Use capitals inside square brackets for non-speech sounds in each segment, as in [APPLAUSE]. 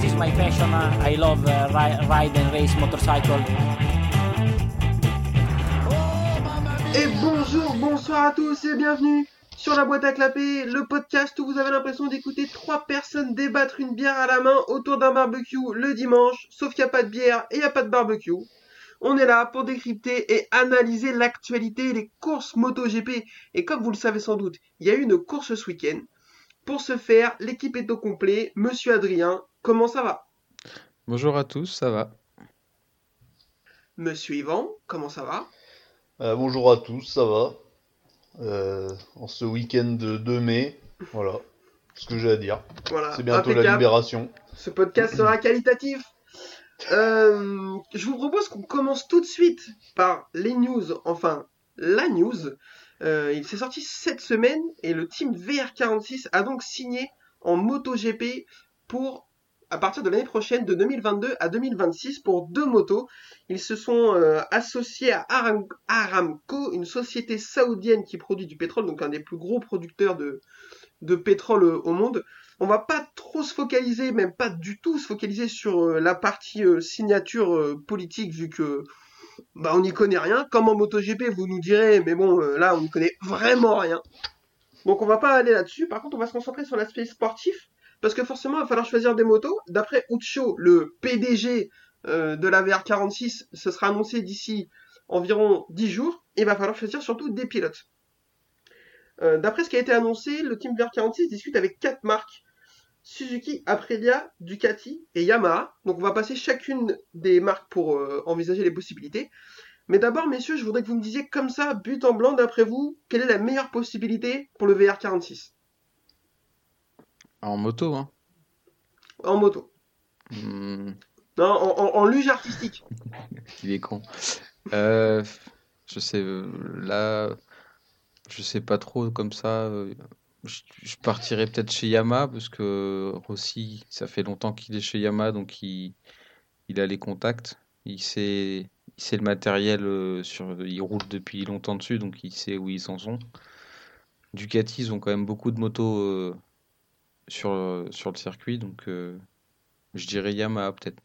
this is my passion. I love uh, ride and race motorcycle. Et bonjour, bonsoir à tous et bienvenue sur la boîte à clapper, le podcast où vous avez l'impression d'écouter trois personnes débattre une bière à la main autour d'un barbecue le dimanche, sauf qu'il n'y a pas de bière et il n'y a pas de barbecue. On est là pour décrypter et analyser l'actualité les courses MotoGP. Et comme vous le savez sans doute, il y a eu une course ce week-end. Pour ce faire, l'équipe est au complet. Monsieur Adrien, comment ça va? Bonjour à tous, ça va? Monsieur Yvan, comment ça va? Euh, Bonjour à tous, ça va? Euh, en ce week-end de 2 mai, voilà ce que j'ai à dire. Voilà, C'est bientôt la libération. Ce podcast sera qualitatif. Euh, je vous propose qu'on commence tout de suite par les news, enfin la news. Euh, il s'est sorti cette semaine et le team VR46 a donc signé en MotoGP pour à partir de l'année prochaine, de 2022 à 2026, pour deux motos. Ils se sont euh, associés à Aramco, une société saoudienne qui produit du pétrole, donc un des plus gros producteurs de, pétrole au monde on va pas trop se focaliser, même pas du tout se focaliser sur euh, la partie euh, signature euh, politique, vu que bah on n'y connaît rien. Comme en MotoGP, vous nous direz, mais bon, là on n'y connaît vraiment rien. Donc on va pas aller là-dessus. Par contre, on va se concentrer sur l'aspect sportif, parce que forcément, il va falloir choisir des motos. D'après Ucho, le PDG de la VR46, ce sera annoncé d'ici environ 10 jours. il va falloir choisir surtout des pilotes. D'après ce qui a été annoncé, le team VR46 discute avec quatre marques Suzuki, Aprilia, Ducati et Yamaha. Donc on va passer chacune des marques pour euh, envisager les possibilités. Mais d'abord, messieurs, je voudrais que vous me disiez comme ça, but en blanc, d'après vous, quelle est la meilleure possibilité pour le VR46 En moto, hein En moto. Hmm. Non, en, luge artistique. [LAUGHS] Il est con. Euh, je sais, euh, là, je sais pas trop comme ça. Je, partirais peut-être chez Yamaha parce que Rossi, ça fait longtemps qu'il est chez Yamaha, donc il, il a les contacts. Il sait, il sait le matériel, euh, sur, il roule depuis longtemps dessus, donc il sait où ils en sont. Ducati, ils ont quand même beaucoup de motos euh, sur, sur le circuit, donc euh, je dirais Yamaha peut-être.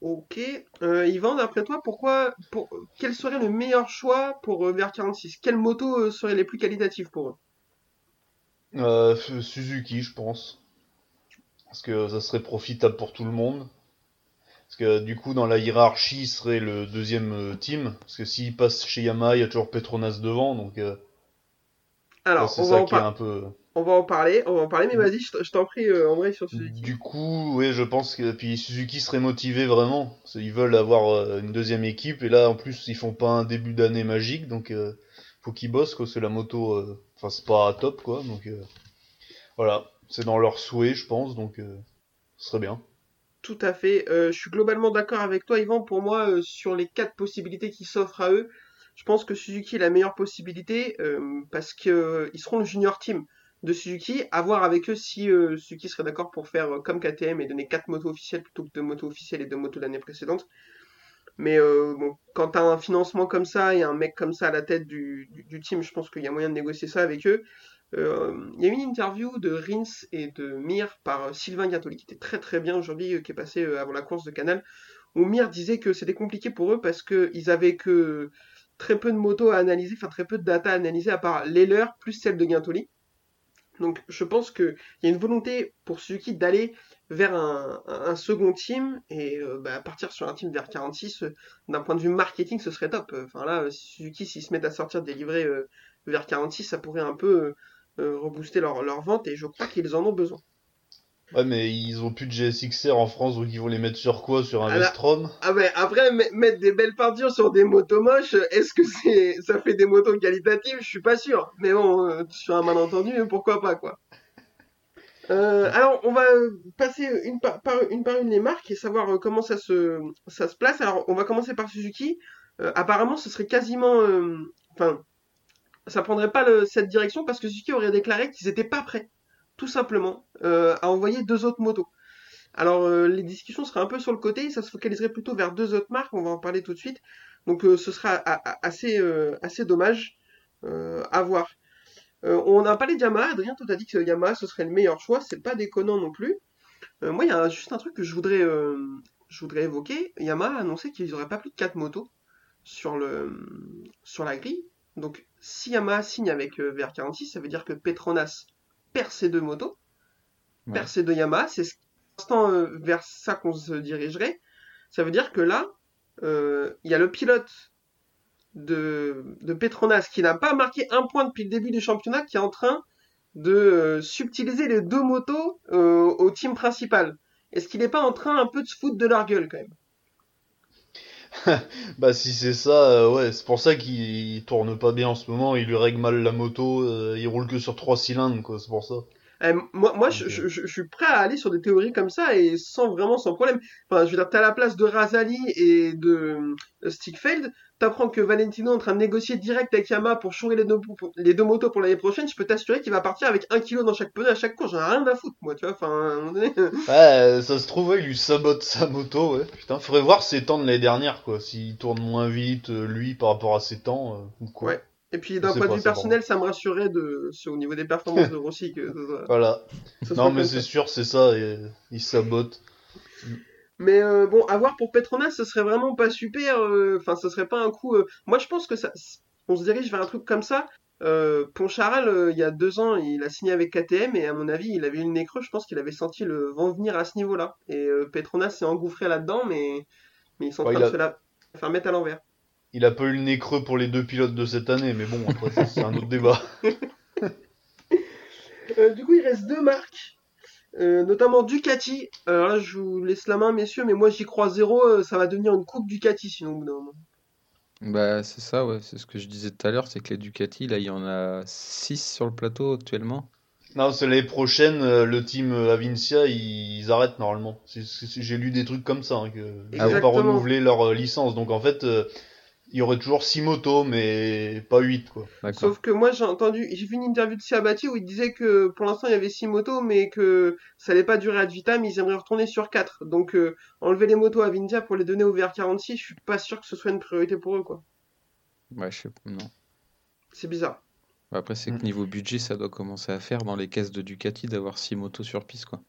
Ok. Yvan, d'après toi, pourquoi, pour, quel serait le meilleur choix pour VR46 Quelles motos seraient les plus qualitatives pour eux? Euh, Suzuki, je pense. Parce que ça serait profitable pour tout le monde. Parce que du coup, dans la hiérarchie, il serait le deuxième euh, team. Parce que s'il passe chez Yamaha, il y a toujours Petronas devant. Donc, euh, Alors, c'est ça qui est un peu. On va en parler, on va en parler, mais vas-y, je t'en prie, André, sur Suzuki. Du coup, oui, je pense que puis Suzuki serait motivé vraiment. Ils veulent avoir une deuxième équipe, et là, en plus, ils font pas un début d'année magique, donc faut qu'ils bossent, quoi. C'est la moto Enfin, c'est pas top, quoi. Donc, euh, voilà. C'est dans leur souhait, je pense. Donc, euh, ce serait bien. Tout à fait. Euh, je suis globalement d'accord avec toi, Yvan. Pour moi, sur les quatre possibilités qui s'offrent à eux, je pense que Suzuki est la meilleure possibilité parce qu'ils seront le junior team de Suzuki. À voir avec eux si Suzuki serait d'accord pour faire comme KTM et donner quatre motos officielles plutôt que deux motos officielles et deux motos l'année précédente. Mais euh, bon, quand tu as un financement comme ça et un mec comme ça à la tête du, team, je pense qu'il y a moyen de négocier ça avec eux. Euh, il y a eu une interview de Rins et de Mir par Sylvain Gattoli qui était très très bien aujourd'hui, euh, qui est passé avant la course de Canal, où Mir disait que c'était compliqué pour eux parce qu'ils avaient que très peu de motos à analyser, enfin très peu de data à analyser à part les leurs plus celle de Gintoli. Donc je pense qu'il y a une volonté pour Suzuki d'aller vers un, second team et euh, bah, partir sur un team vers 46 euh, d'un point de vue marketing ce serait top. Enfin là Suzuki s'ils se mettent à sortir des livrets euh, vers 46 ça pourrait un peu rebooster leur, leur vente et je crois qu'ils en ont besoin Ouais, mais ils ont plus de GSXR en France, donc ils vont les mettre sur quoi? Sur un ah Vestrom? Ah ouais, après, mettre des belles peintures sur des motos moches, est-ce que c'est ça fait des motos qualitatives? Je suis pas sûr. Mais bon, sur un malentendu, pourquoi pas, quoi. Euh, alors, on va passer une par, une par une les marques et savoir euh, comment ça se, ça se place. Alors, on va commencer par Suzuki. Euh, apparemment, ce serait quasiment... Enfin, ça prendrait pas cette direction parce que Suzuki aurait déclaré qu'ils n'étaient pas prêts, tout simplement, à envoyer deux autres motos. Alors, les discussions seraient un peu sur le côté, ça se focaliserait plutôt vers deux autres marques, on va en parler tout de suite. Donc, ce sera assez, dommage à voir. Euh, on a parlé de Yamaha, Adrien, toi t'as dit que Yamaha ce serait le meilleur choix, c'est pas déconnant non plus. Euh, moi, il y a juste un truc que je voudrais, euh, évoquer. Yamaha a annoncé qu'ils n'auraient pas plus de 4 motos sur le, sur la grille. Donc, si Yamaha signe avec euh, VR46, ça veut dire que Petronas perd ses deux motos, Ouais. perd ses deux Yamaha. C'est ce- l'instant euh, vers ça qu'on se dirigerait. Ça veut dire que là, euh, il y a le pilote de, de Petronas qui n'a pas marqué un point depuis le début du championnat qui est en train de euh, subtiliser les deux motos au team principal. Est-ce qu'il n'est pas en train un peu de se foutre de leur gueule quand même? [LAUGHS] Bah si c'est ça, euh, ouais, c'est pour ça qu'il tourne pas bien en ce moment, il lui règle mal la moto, euh, il roule que sur trois cylindres, quoi, c'est pour ça. Eh, Moi, moi je, Ok. je- je- je suis prêt à aller sur des théories comme ça et sans vraiment sans problème. Enfin, je veux dire, t'as la place de Razali et de euh, Stickfeld. T'apprends que Valentino est en train de négocier direct avec Yamaha pour changer les deux, les deux motos pour l'année prochaine. Je peux t'assurer qu'il va partir avec un kilo dans chaque pneu à chaque course. J'en ai rien à foutre, moi, tu vois. Enfin, [LAUGHS] Ouais, ça se trouve, ouais, il lui sabote sa moto, ouais. Putain, faudrait voir ses temps de l'année dernière, quoi. S'il tourne moins vite, euh, lui, par rapport à ses temps, euh, ou quoi. Ouais. Et puis, d'un point de vue personnel, ça me rassurait de, au niveau des performances de [LAUGHS] Rossi que Voilà. Non, mais c'est sûr, c'est ça, et, il sabote. Mais euh, bon, à voir pour Petronas, ce serait vraiment pas super. euh, Enfin, ce serait pas un coup. euh, Moi, je pense que ça, on se dirige vers un truc comme ça. Euh, Poncharal, euh, il y a deux ans, il a signé avec KTM et à mon avis, il avait eu le nez creux. Je pense qu'il avait senti le vent venir à ce niveau-là. Et euh, Petronas s'est engouffré là-dedans, mais, mais ils sont en Ouais, train il de a- se la faire mettre à l'envers. Il a pas eu le nez creux pour les deux pilotes de cette année, mais bon, après, ça, c'est un autre débat. [LAUGHS] Euh, du coup, il reste deux marques, euh, notamment Ducati. Alors là, je vous laisse la main, messieurs, mais moi j'y crois zéro. euh, ça va devenir une coupe Ducati sinon. au bout d'un moment. Bah, c'est ça, ouais, c'est ce que je disais tout à l'heure, c'est que les Ducati, là, il y en a 6 sur le plateau actuellement. Non, c'est l'année prochaine, le team Avincia, ils, ils arrêtent normalement. C'est- c'est- J'ai lu des trucs comme ça, hein, que ils vont pas renouveler leur licence. Donc en fait, euh, il y aurait toujours 6 motos, mais pas 8, quoi. Sauf que moi j'ai entendu, j'ai vu une interview de Siabati où il disait que pour l'instant il y avait 6 motos mais que ça allait pas durer ad vitam, ils aimeraient retourner sur 4. Donc euh, enlever les motos à Vindia pour les donner au VR46, je suis pas sûr que ce soit une priorité pour eux quoi. Ouais, je sais pas, non. C'est bizarre. Bah, Après, c'est que Mm. niveau budget, ça doit commencer à faire dans les caisses de Ducati d'avoir 6 motos sur piste, quoi.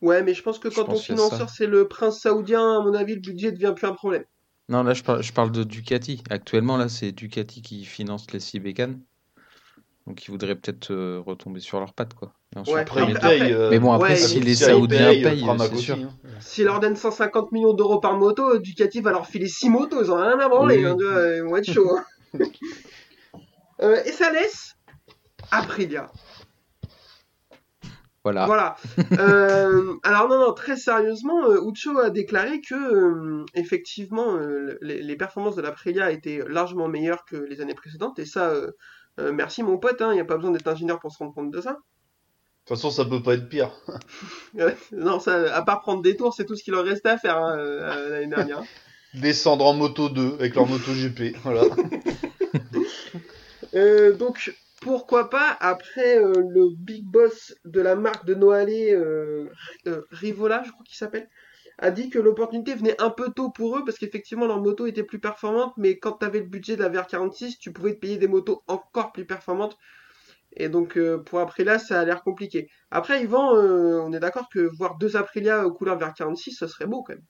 Ouais mais je pense que quand pense ton financeur c'est le prince saoudien, à mon avis le budget devient plus un problème. Non, là, je parle, je parle de Ducati. Actuellement, là, c'est Ducati qui finance les 6 bécanes. Donc, ils voudraient peut-être euh, retomber sur leurs pattes, quoi. Et ensuite, Ouais, Après, mais- ils après- payent. euh, Mais bon, après, Ouais, si les Saoudiens payent, Pramac c'est sûr. hein. S'ils leur donnent 150 millions d'euros par moto, Ducati va leur filer 6 motos, ils ont rien à branler, Oui. hein, vois, ils vont être chauds. hein. [LAUGHS] Euh, et ça laisse Aprilia. Voilà. Voilà. [LAUGHS] Euh, alors non, non, très sérieusement, euh, Ucho a déclaré que euh, effectivement euh, les, les performances de l'Aprilia étaient largement meilleures que les années précédentes. Et ça, euh, euh, merci mon pote, il n'y a pas besoin d'être ingénieur pour se rendre compte de ça. De toute façon, ça peut pas être pire. [LAUGHS] Non, ça, à part prendre des tours, c'est tout ce qu'il leur restait à faire hein, euh, l'année dernière. [LAUGHS] Descendre en moto 2 avec leur moto GP. Voilà. Euh, donc, pourquoi pas, après euh, le big boss de la marque de Noalé, euh, euh, Rivola, je crois qu'il s'appelle, a dit que l'opportunité venait un peu tôt pour eux parce qu'effectivement leur moto était plus performante, mais quand tu avais le budget de la VR46, tu pouvais te payer des motos encore plus performantes. Et donc, euh, pour Aprilia, ça a l'air compliqué. Après, Yvan, euh, on est d'accord que voir deux Aprilia aux couleurs VR46, ça serait beau quand même.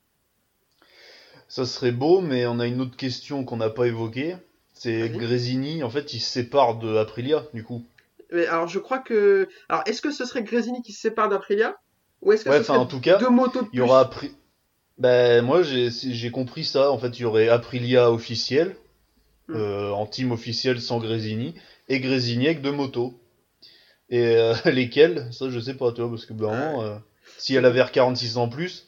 Ça serait beau, mais on a une autre question qu'on n'a pas évoquée. C'est. Grésini, en fait, il se sépare de Aprilia, du coup. Mais alors, je crois que. Alors, est-ce que ce serait Grésini qui se sépare d'Aprilia? Ou est-ce que Ouais, ce serait en tout cas, deux motos de il y plus? Aura Apri... Ben, moi, j'ai j'ai compris ça. En fait, il y aurait Aprilia officiel, Mm. euh, en team officiel sans Grésini, et Grésini avec deux motos. Et euh, [LAUGHS] lesquelles? Ça, je sais pas, tu vois, parce que ben, vraiment, euh, si elle avait R46 en plus,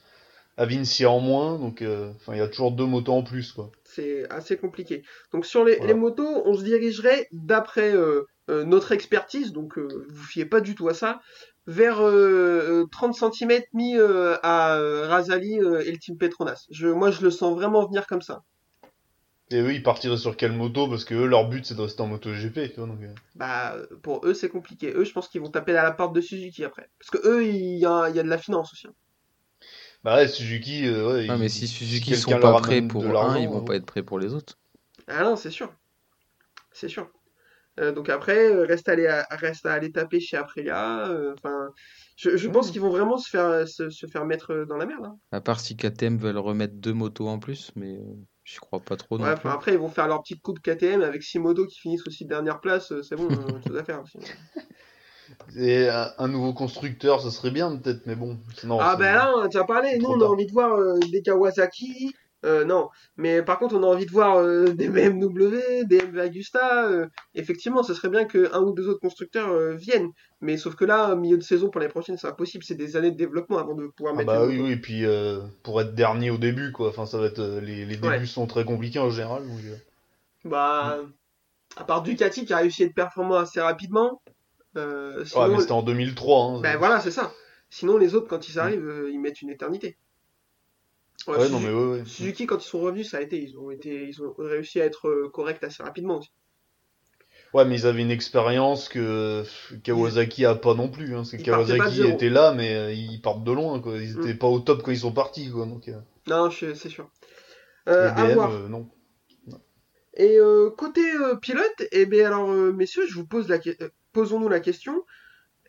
Avincia en moins, donc euh, enfin, il y a toujours deux motos en plus, quoi. C'est assez compliqué. Donc sur les, Voilà. les motos, on se dirigerait d'après euh, euh, notre expertise, donc vous fiez pas du tout à ça, vers euh, euh, 30 cm mis euh, à euh, Razali et le team Petronas. Je, moi, je le sens vraiment venir comme ça. Et eux, ils partiraient sur quelle moto? Parce que eux, leur but, c'est de rester en moto GP, donc... Bah, pour eux, c'est compliqué. Eux, je pense qu'ils vont taper à la porte de Suzuki après. Parce que eux, il y a, il y a de la finance aussi. hein. Bah ouais, Suzuki, euh, ouais, ils- mais si Suzuki quelqu'un sont pas prêts pour de un, l'argent, ils vont hein. pas être prêts pour les autres. Ah non, c'est sûr. C'est sûr. Euh, donc après, euh, reste à aller, à- reste à aller taper chez Aprilia. euh, Enfin, je, je pense qu'ils vont vraiment se faire, se, se faire mettre dans la merde. hein. À part si KTM veulent remettre deux motos en plus, mais euh, j'y crois pas trop non Ouais, plus. enfin, après, ils vont faire leur petite coupe KTM avec six motos qui finissent aussi dernière place. C'est bon, [LAUGHS] euh, chose à faire. aussi. Et un, un nouveau constructeur, ce serait bien peut-être, mais bon. Sinon, Ah ben là, on a déjà parlé. Nous, on a envie de voir euh, des Kawasaki. Euh, non, mais par contre, on a envie de voir euh, [LAUGHS] des BMW, des MV Agusta. euh, effectivement, ce serait bien que un ou deux autres constructeurs euh, viennent. Mais sauf que là, milieu de saison pour les prochaines, c'est impossible. C'est des années de développement avant de pouvoir Ah mettre. bah oui, oui, et puis euh, pour être dernier au début, quoi. Enfin, ça va être euh, les, les débuts Ouais. sont très compliqués en général. donc, euh. Bah, à part Ducati qui a réussi à être performant assez rapidement. Euh, Ouais, mais c'était en 2003. Hein, ben voilà, c'est ça. Sinon, les autres, quand ils arrivent, euh, ils mettent une éternité. Ouais, Ouais, Suzu- non mais ouais. Suzuki, quand ils sont revenus, ça a été. Ils ont été, ils ont réussi à être euh, corrects assez rapidement aussi. Ouais, mais ils avaient une expérience que Kawasaki a pas non plus. Hein, parce que Ils Kawasaki était là, mais euh, ils partent de loin, quoi. Ils Mm. étaient pas au top quand ils sont partis, quoi. Donc, euh, Non, c'est sûr. Euh, à voir. euh, non. Et côté pilote, eh bien alors, messieurs, je vous pose la que- euh, posons-nous la question.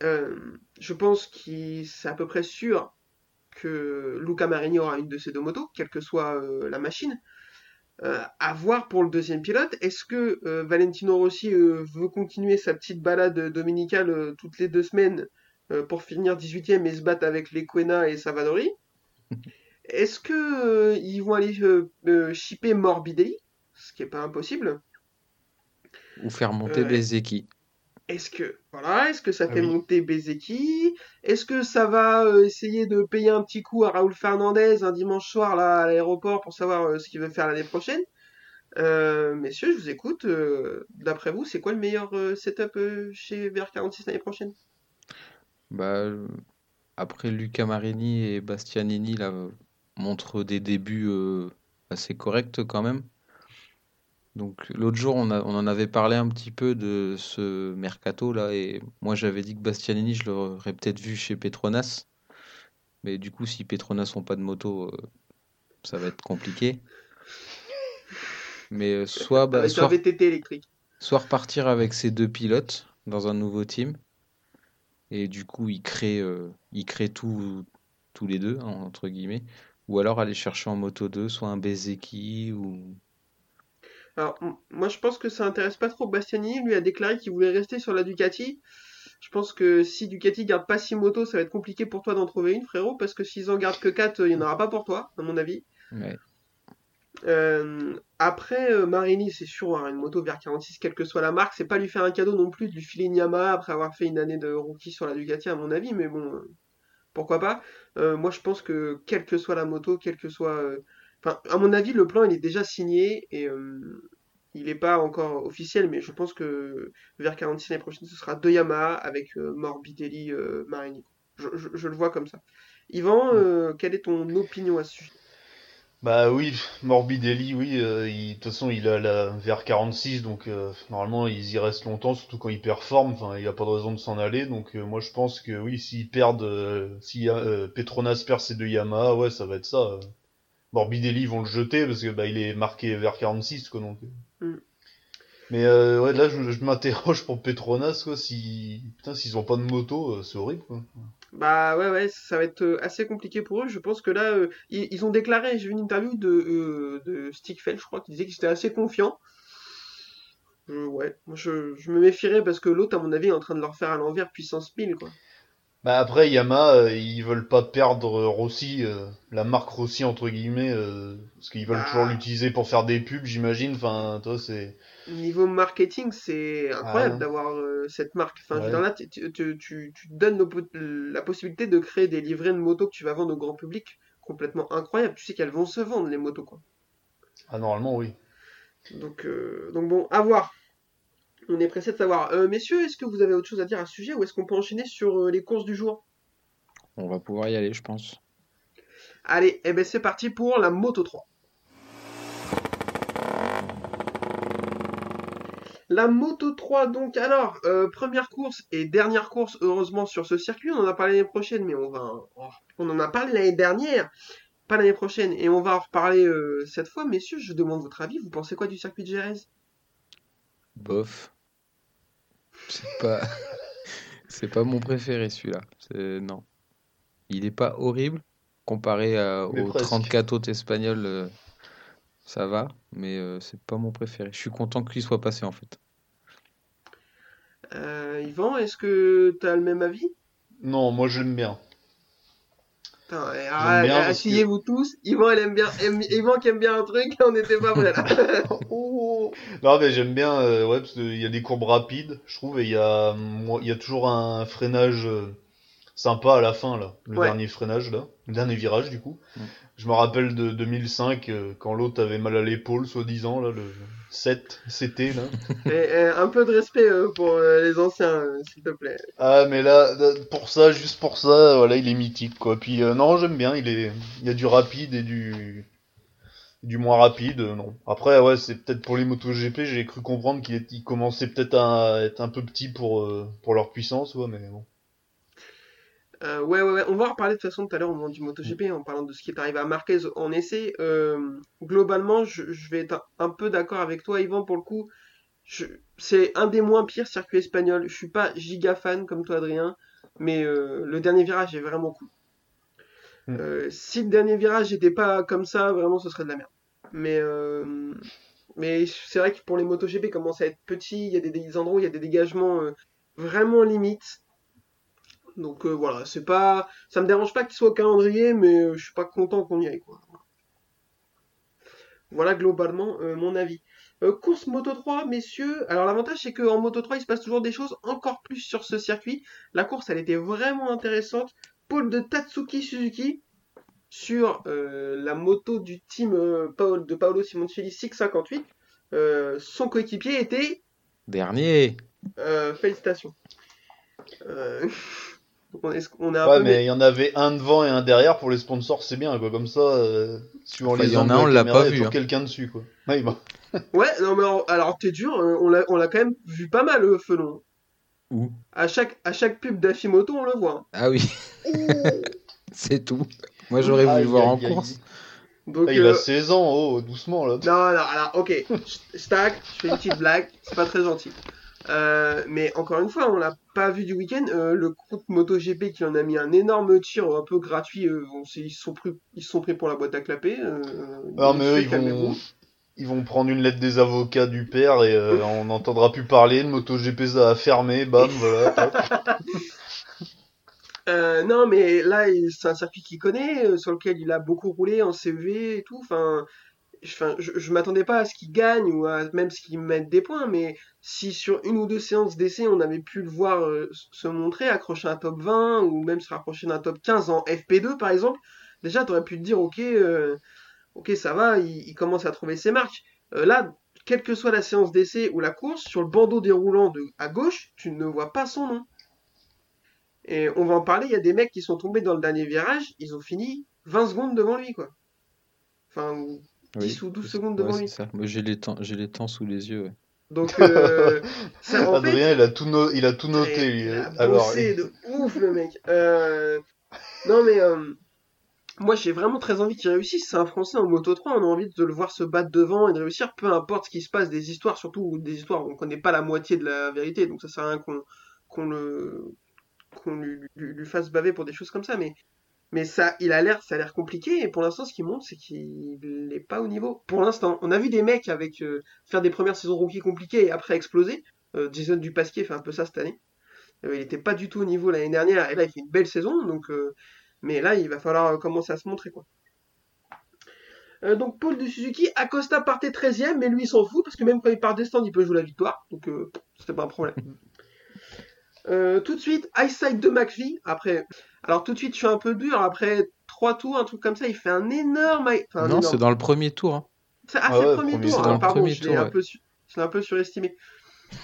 Euh, je pense que c'est à peu près sûr que Luca Marini aura une de ces deux motos, quelle que soit euh, la machine. Euh, à voir pour le deuxième pilote. Est-ce que euh, Valentino Rossi veut continuer sa petite balade dominicale toutes les deux semaines pour finir 18ème et se battre avec les Quena et Savadori? [LAUGHS] Est-ce que ils vont aller shipper Morbidelli? Ce qui est pas impossible. Ou faire monter Euh, Bezeki. Est-ce que voilà, est-ce que ça Ah fait oui. monter Bezeki? Est-ce que ça va euh, essayer de payer un petit coup à Raoul Fernandez un dimanche soir là à l'aéroport pour savoir euh, ce qu'il veut faire l'année prochaine? Euh, Messieurs, je vous écoute. D'après vous, c'est quoi le meilleur setup chez VR46 l'année prochaine? Bah, après Luca Marini et Bastianini là, montrent des débuts assez corrects quand même. Donc l'autre jour, on a- on en avait parlé un petit peu de ce mercato là, et moi j'avais dit que Bastianini, je l'aurais peut-être vu chez Petronas. Mais du coup, si Petronas n'ont pas de moto, euh, ça va être compliqué. Mais euh, soit, bah, soit, VTT électrique. soit repartir avec ces deux pilotes dans un nouveau team. Et du coup, ils créent, euh, ils créent tout, tous les deux, hein, entre guillemets. Ou alors aller chercher en moto 2, soit un Bezeki ou. Alors, moi, je pense que ça intéresse pas trop Bastianini. Lui a déclaré qu'il voulait rester sur la Ducati. Je pense que si Ducati garde pas 6 motos, ça va être compliqué pour toi d'en trouver une, frérot, parce que s'ils en gardent que 4, il y en aura pas pour toi, à mon avis. Ouais. Euh, après, euh, Marini, c'est sûr, hein, une moto vers 46, quelle que soit la marque, c'est pas lui faire un cadeau non plus de lui filer une Yamaha après avoir fait une année de rookie sur la Ducati, à mon avis, mais bon, euh, pourquoi pas. Moi, je pense que quelle que soit la moto, quelle que soit. Enfin, à mon avis, le plan, il est déjà signé et euh, il n'est pas encore officiel, mais je pense que vers 46 l'année prochaine, ce sera deux Yamaha avec euh, Morbidelli, euh, Marini. Je, je- je le vois comme ça. Yvan, euh, quelle est ton opinion à ce sujet? Bah oui, Morbidelli, oui, de toute façon il a la vers 46, donc normalement ils y restent longtemps, surtout quand ils performent, enfin il a pas de raison de s'en aller, donc moi je pense que oui, s'ils perdent, si Petronas perd ses deux Yamaha, ouais ça va être ça. Morbidelli vont le jeter parce que bah il est marqué vers 46 quoi donc. euh. Mm. Mais euh, ouais là je, je m'interroge pour Petronas quoi, si putain s'ils ont pas de moto, euh, c'est horrible quoi. Bah ouais, ouais, ça va être assez compliqué pour eux. Je pense que là, euh, ils, ils ont déclaré, j'ai vu une interview de, de Stickfeld, je crois, qui disait qu'ils étaient assez confiants. Ouais, je, je me méfierais parce que l'autre, à mon avis, est en train de leur faire à l'envers puissance 1000, quoi. Bah après Yamaha, euh, ils veulent pas perdre euh, Rossi, euh, la marque Rossi entre guillemets, euh, parce qu'ils veulent toujours l'utiliser pour faire des pubs, j'imagine. Enfin, toi c'est. Niveau marketing, c'est incroyable Ah. d'avoir cette marque. Enfin, je veux Ouais. dire, là, tu, tu, donnes la possibilité de créer des livrets de motos que tu vas vendre au grand public complètement incroyable. Tu sais qu'elles vont se vendre, les motos, quoi. Ah normalement oui. Donc, donc bon, à voir. On est pressé de savoir. Euh, messieurs, est-ce que vous avez autre chose à dire à ce sujet ou est-ce qu'on peut enchaîner sur euh, les courses du jour? On va pouvoir y aller, je pense. Allez, eh ben c'est parti pour la Moto 3. La Moto 3, donc, alors, euh, première course et dernière course, heureusement, sur ce circuit. On en a parlé l'année prochaine, mais on va. On en a parlé l'année dernière, pas l'année prochaine, et on va en reparler euh, cette fois. Messieurs, je demande votre avis. Vous pensez quoi du circuit de Jerez? Bof. C'est pas, [LAUGHS] c'est pas mon préféré celui-là. C'est- Non. Il est pas horrible comparé à- aux presque. 34 autres espagnols. euh, ça va, mais euh, c'est pas mon préféré. Je suis content qu'il soit passé en fait. Euh, Yvan, est-ce que t'as le même avis? Non, moi j'aime bien. Putain, ah, que- asseyez-vous tous. Yvan, aime bien, aime- Yvan qui aime bien un truc, on n'était pas prêts là. [LAUGHS] Oh. Non, mais j'aime bien, euh, ouais, parce qu'il y a des courbes rapides, je trouve, et il y a, il y a toujours un freinage euh, sympa à la fin, là. Le Ouais. dernier freinage, là. Le dernier virage, du coup. Mm. Je me rappelle de 2005, euh, quand l'autre avait mal à l'épaule, soi-disant, là, le 7, CT, là. [LAUGHS] Et, et un peu de respect euh, pour euh, les anciens, euh, s'il te plaît. Ah, mais là, pour ça, juste pour ça, voilà, il est mythique, quoi. Puis, euh, non, j'aime bien, il est, il y a du rapide et du, du moins rapide, non. Après, ouais, c'est peut-être pour les MotoGP, j'ai cru comprendre qu'il commençait peut-être à être un peu petit pour, euh, pour leur puissance, ouais, mais bon. Euh, ouais, ouais, ouais, on va en reparler de toute façon tout à l'heure au moment du MotoGP en parlant de ce qui est arrivé à Marquez en essai. Euh, globalement, je, je vais être un, peu d'accord avec toi, Yvan, pour le coup. C'est un des moins pires circuits espagnols. Je suis pas giga fan comme toi, Adrien, mais euh, le dernier virage est vraiment cool. Mm. Euh, si le dernier virage n'était pas comme ça, vraiment, ce serait de la merde. Mais, euh, mais c'est vrai que pour les MotoGP, commence à être petit, il y a des, des endroits où il y a des dégagements euh, vraiment limites. Donc euh, voilà, c'est pas, ça me dérange pas qu'il soit au calendrier, mais euh, je suis pas content qu'on y aille quoi. Voilà globalement euh, mon avis. Euh, course Moto 3, messieurs. Alors l'avantage c'est qu'en Moto 3 il se passe toujours des choses encore plus sur ce circuit. La course elle était vraiment intéressante. Pôle de Tatsuki Suzuki sur la moto du team de Paolo Simoncelli 658. Euh, son coéquipier était Dernier. euh, félicitations. [LAUGHS] Euh, on est, on est un Ouais, peu mais il y en avait un devant et un derrière pour les sponsors, c'est bien, quoi. Comme ça, euh, suivant Enfin, les il y en a on l'a pas il y a vu, hein. quelqu'un dessus, quoi. Ouais, bah. [LAUGHS] Ouais, non mais alors, alors, t'es dur, euh, on l'a, on l'a quand même vu pas mal, euh, Felon. Où? À chaque, à chaque pub d'Afimoto, on le voit. Ah oui, [LAUGHS] c'est tout. Moi j'aurais voulu le voir en course. Donc, Ah, il euh, a 16 ans, oh, doucement, là. non, non, alors, ok, je stack, je fais une petite blague, c'est pas très gentil. Euh, mais encore une fois, on l'a pas vu du week-end. euh, le groupe MotoGP qui en a mis un énorme tir un peu gratuit, euh, on ils se sont pris, ils sont pris pour la boîte à clapper. Non, mais eux, ils vont, calmez-vous. ils vont prendre une lettre des avocats du père et on n'entendra plus parler. Le MotoGP ça a fermé, bam, voilà. [LAUGHS] non, mais là, c'est un circuit qu'il connaît, sur lequel il a beaucoup roulé en CV et tout. Enfin, je, je m'attendais pas à ce qu'il gagne ou à même ce qu'il mette des points, mais si sur une ou deux séances d'essai, on avait pu le voir euh, se montrer, accrocher un top 20 ou même se rapprocher d'un top 15 en FP2 par exemple, déjà, t'aurais pu te dire, ok, euh, ok, ça va, il, commence à trouver ses marques. Euh, là, quelle que soit la séance d'essai ou la course, sur le bandeau déroulant à gauche, tu ne vois pas son nom. Et on va en parler, il y a des mecs qui sont tombés dans le dernier virage, ils ont fini 20 secondes devant lui, quoi. Enfin, ou 10 ou 12 secondes devant Ouais, lui. j'ai les temps, j'ai les temps sous les yeux. ouais. Donc, euh, [LAUGHS] ça, en fait, Adrien, il a tout, no- il a tout noté, lui. il a Alors, bossé de ouf, le mec. Euh, Non, mais euh, moi, j'ai vraiment très envie qu'il réussisse. C'est un Français en Moto 3, on a envie de le voir se battre devant et de réussir, peu importe ce qui se passe, des histoires, surtout des histoires où on connaît pas la moitié de la vérité, donc ça sert à rien qu'on qu'on le qu'on lui, lui- lui fasse baver pour des choses comme ça, mais mais ça, il a l'air, ça a l'air compliqué, et pour l'instant, ce qui montre, c'est qu'il n'est pas au niveau. Pour l'instant, on a vu des mecs avec euh, faire des premières saisons rookie compliquées et après exploser. Euh, Jason Dupasquier fait un peu ça cette année. Euh, il était pas du tout au niveau l'année dernière, et là, il fait une belle saison, donc, mais là, il va falloir commencer à se montrer, quoi. Donc, Paul de Suzuki, Acosta partait 13ème, mais lui, il s'en fout, parce que même quand il part des stands, il peut jouer la victoire, donc c'était pas un problème. [LAUGHS] Euh, tout de suite, Eyesight de McPhee, après, alors tout de suite, je suis un peu dur, après trois tours, un truc comme ça, il fait un énorme... Enfin, un non, énorme- c'est dans le premier tour. hein. c'est- Ah, Ah c'est ouais, le premier premier tour, hein, pardon, premier je l'ai tour, un ouais. peu, su- je l'ai un peu surestimé.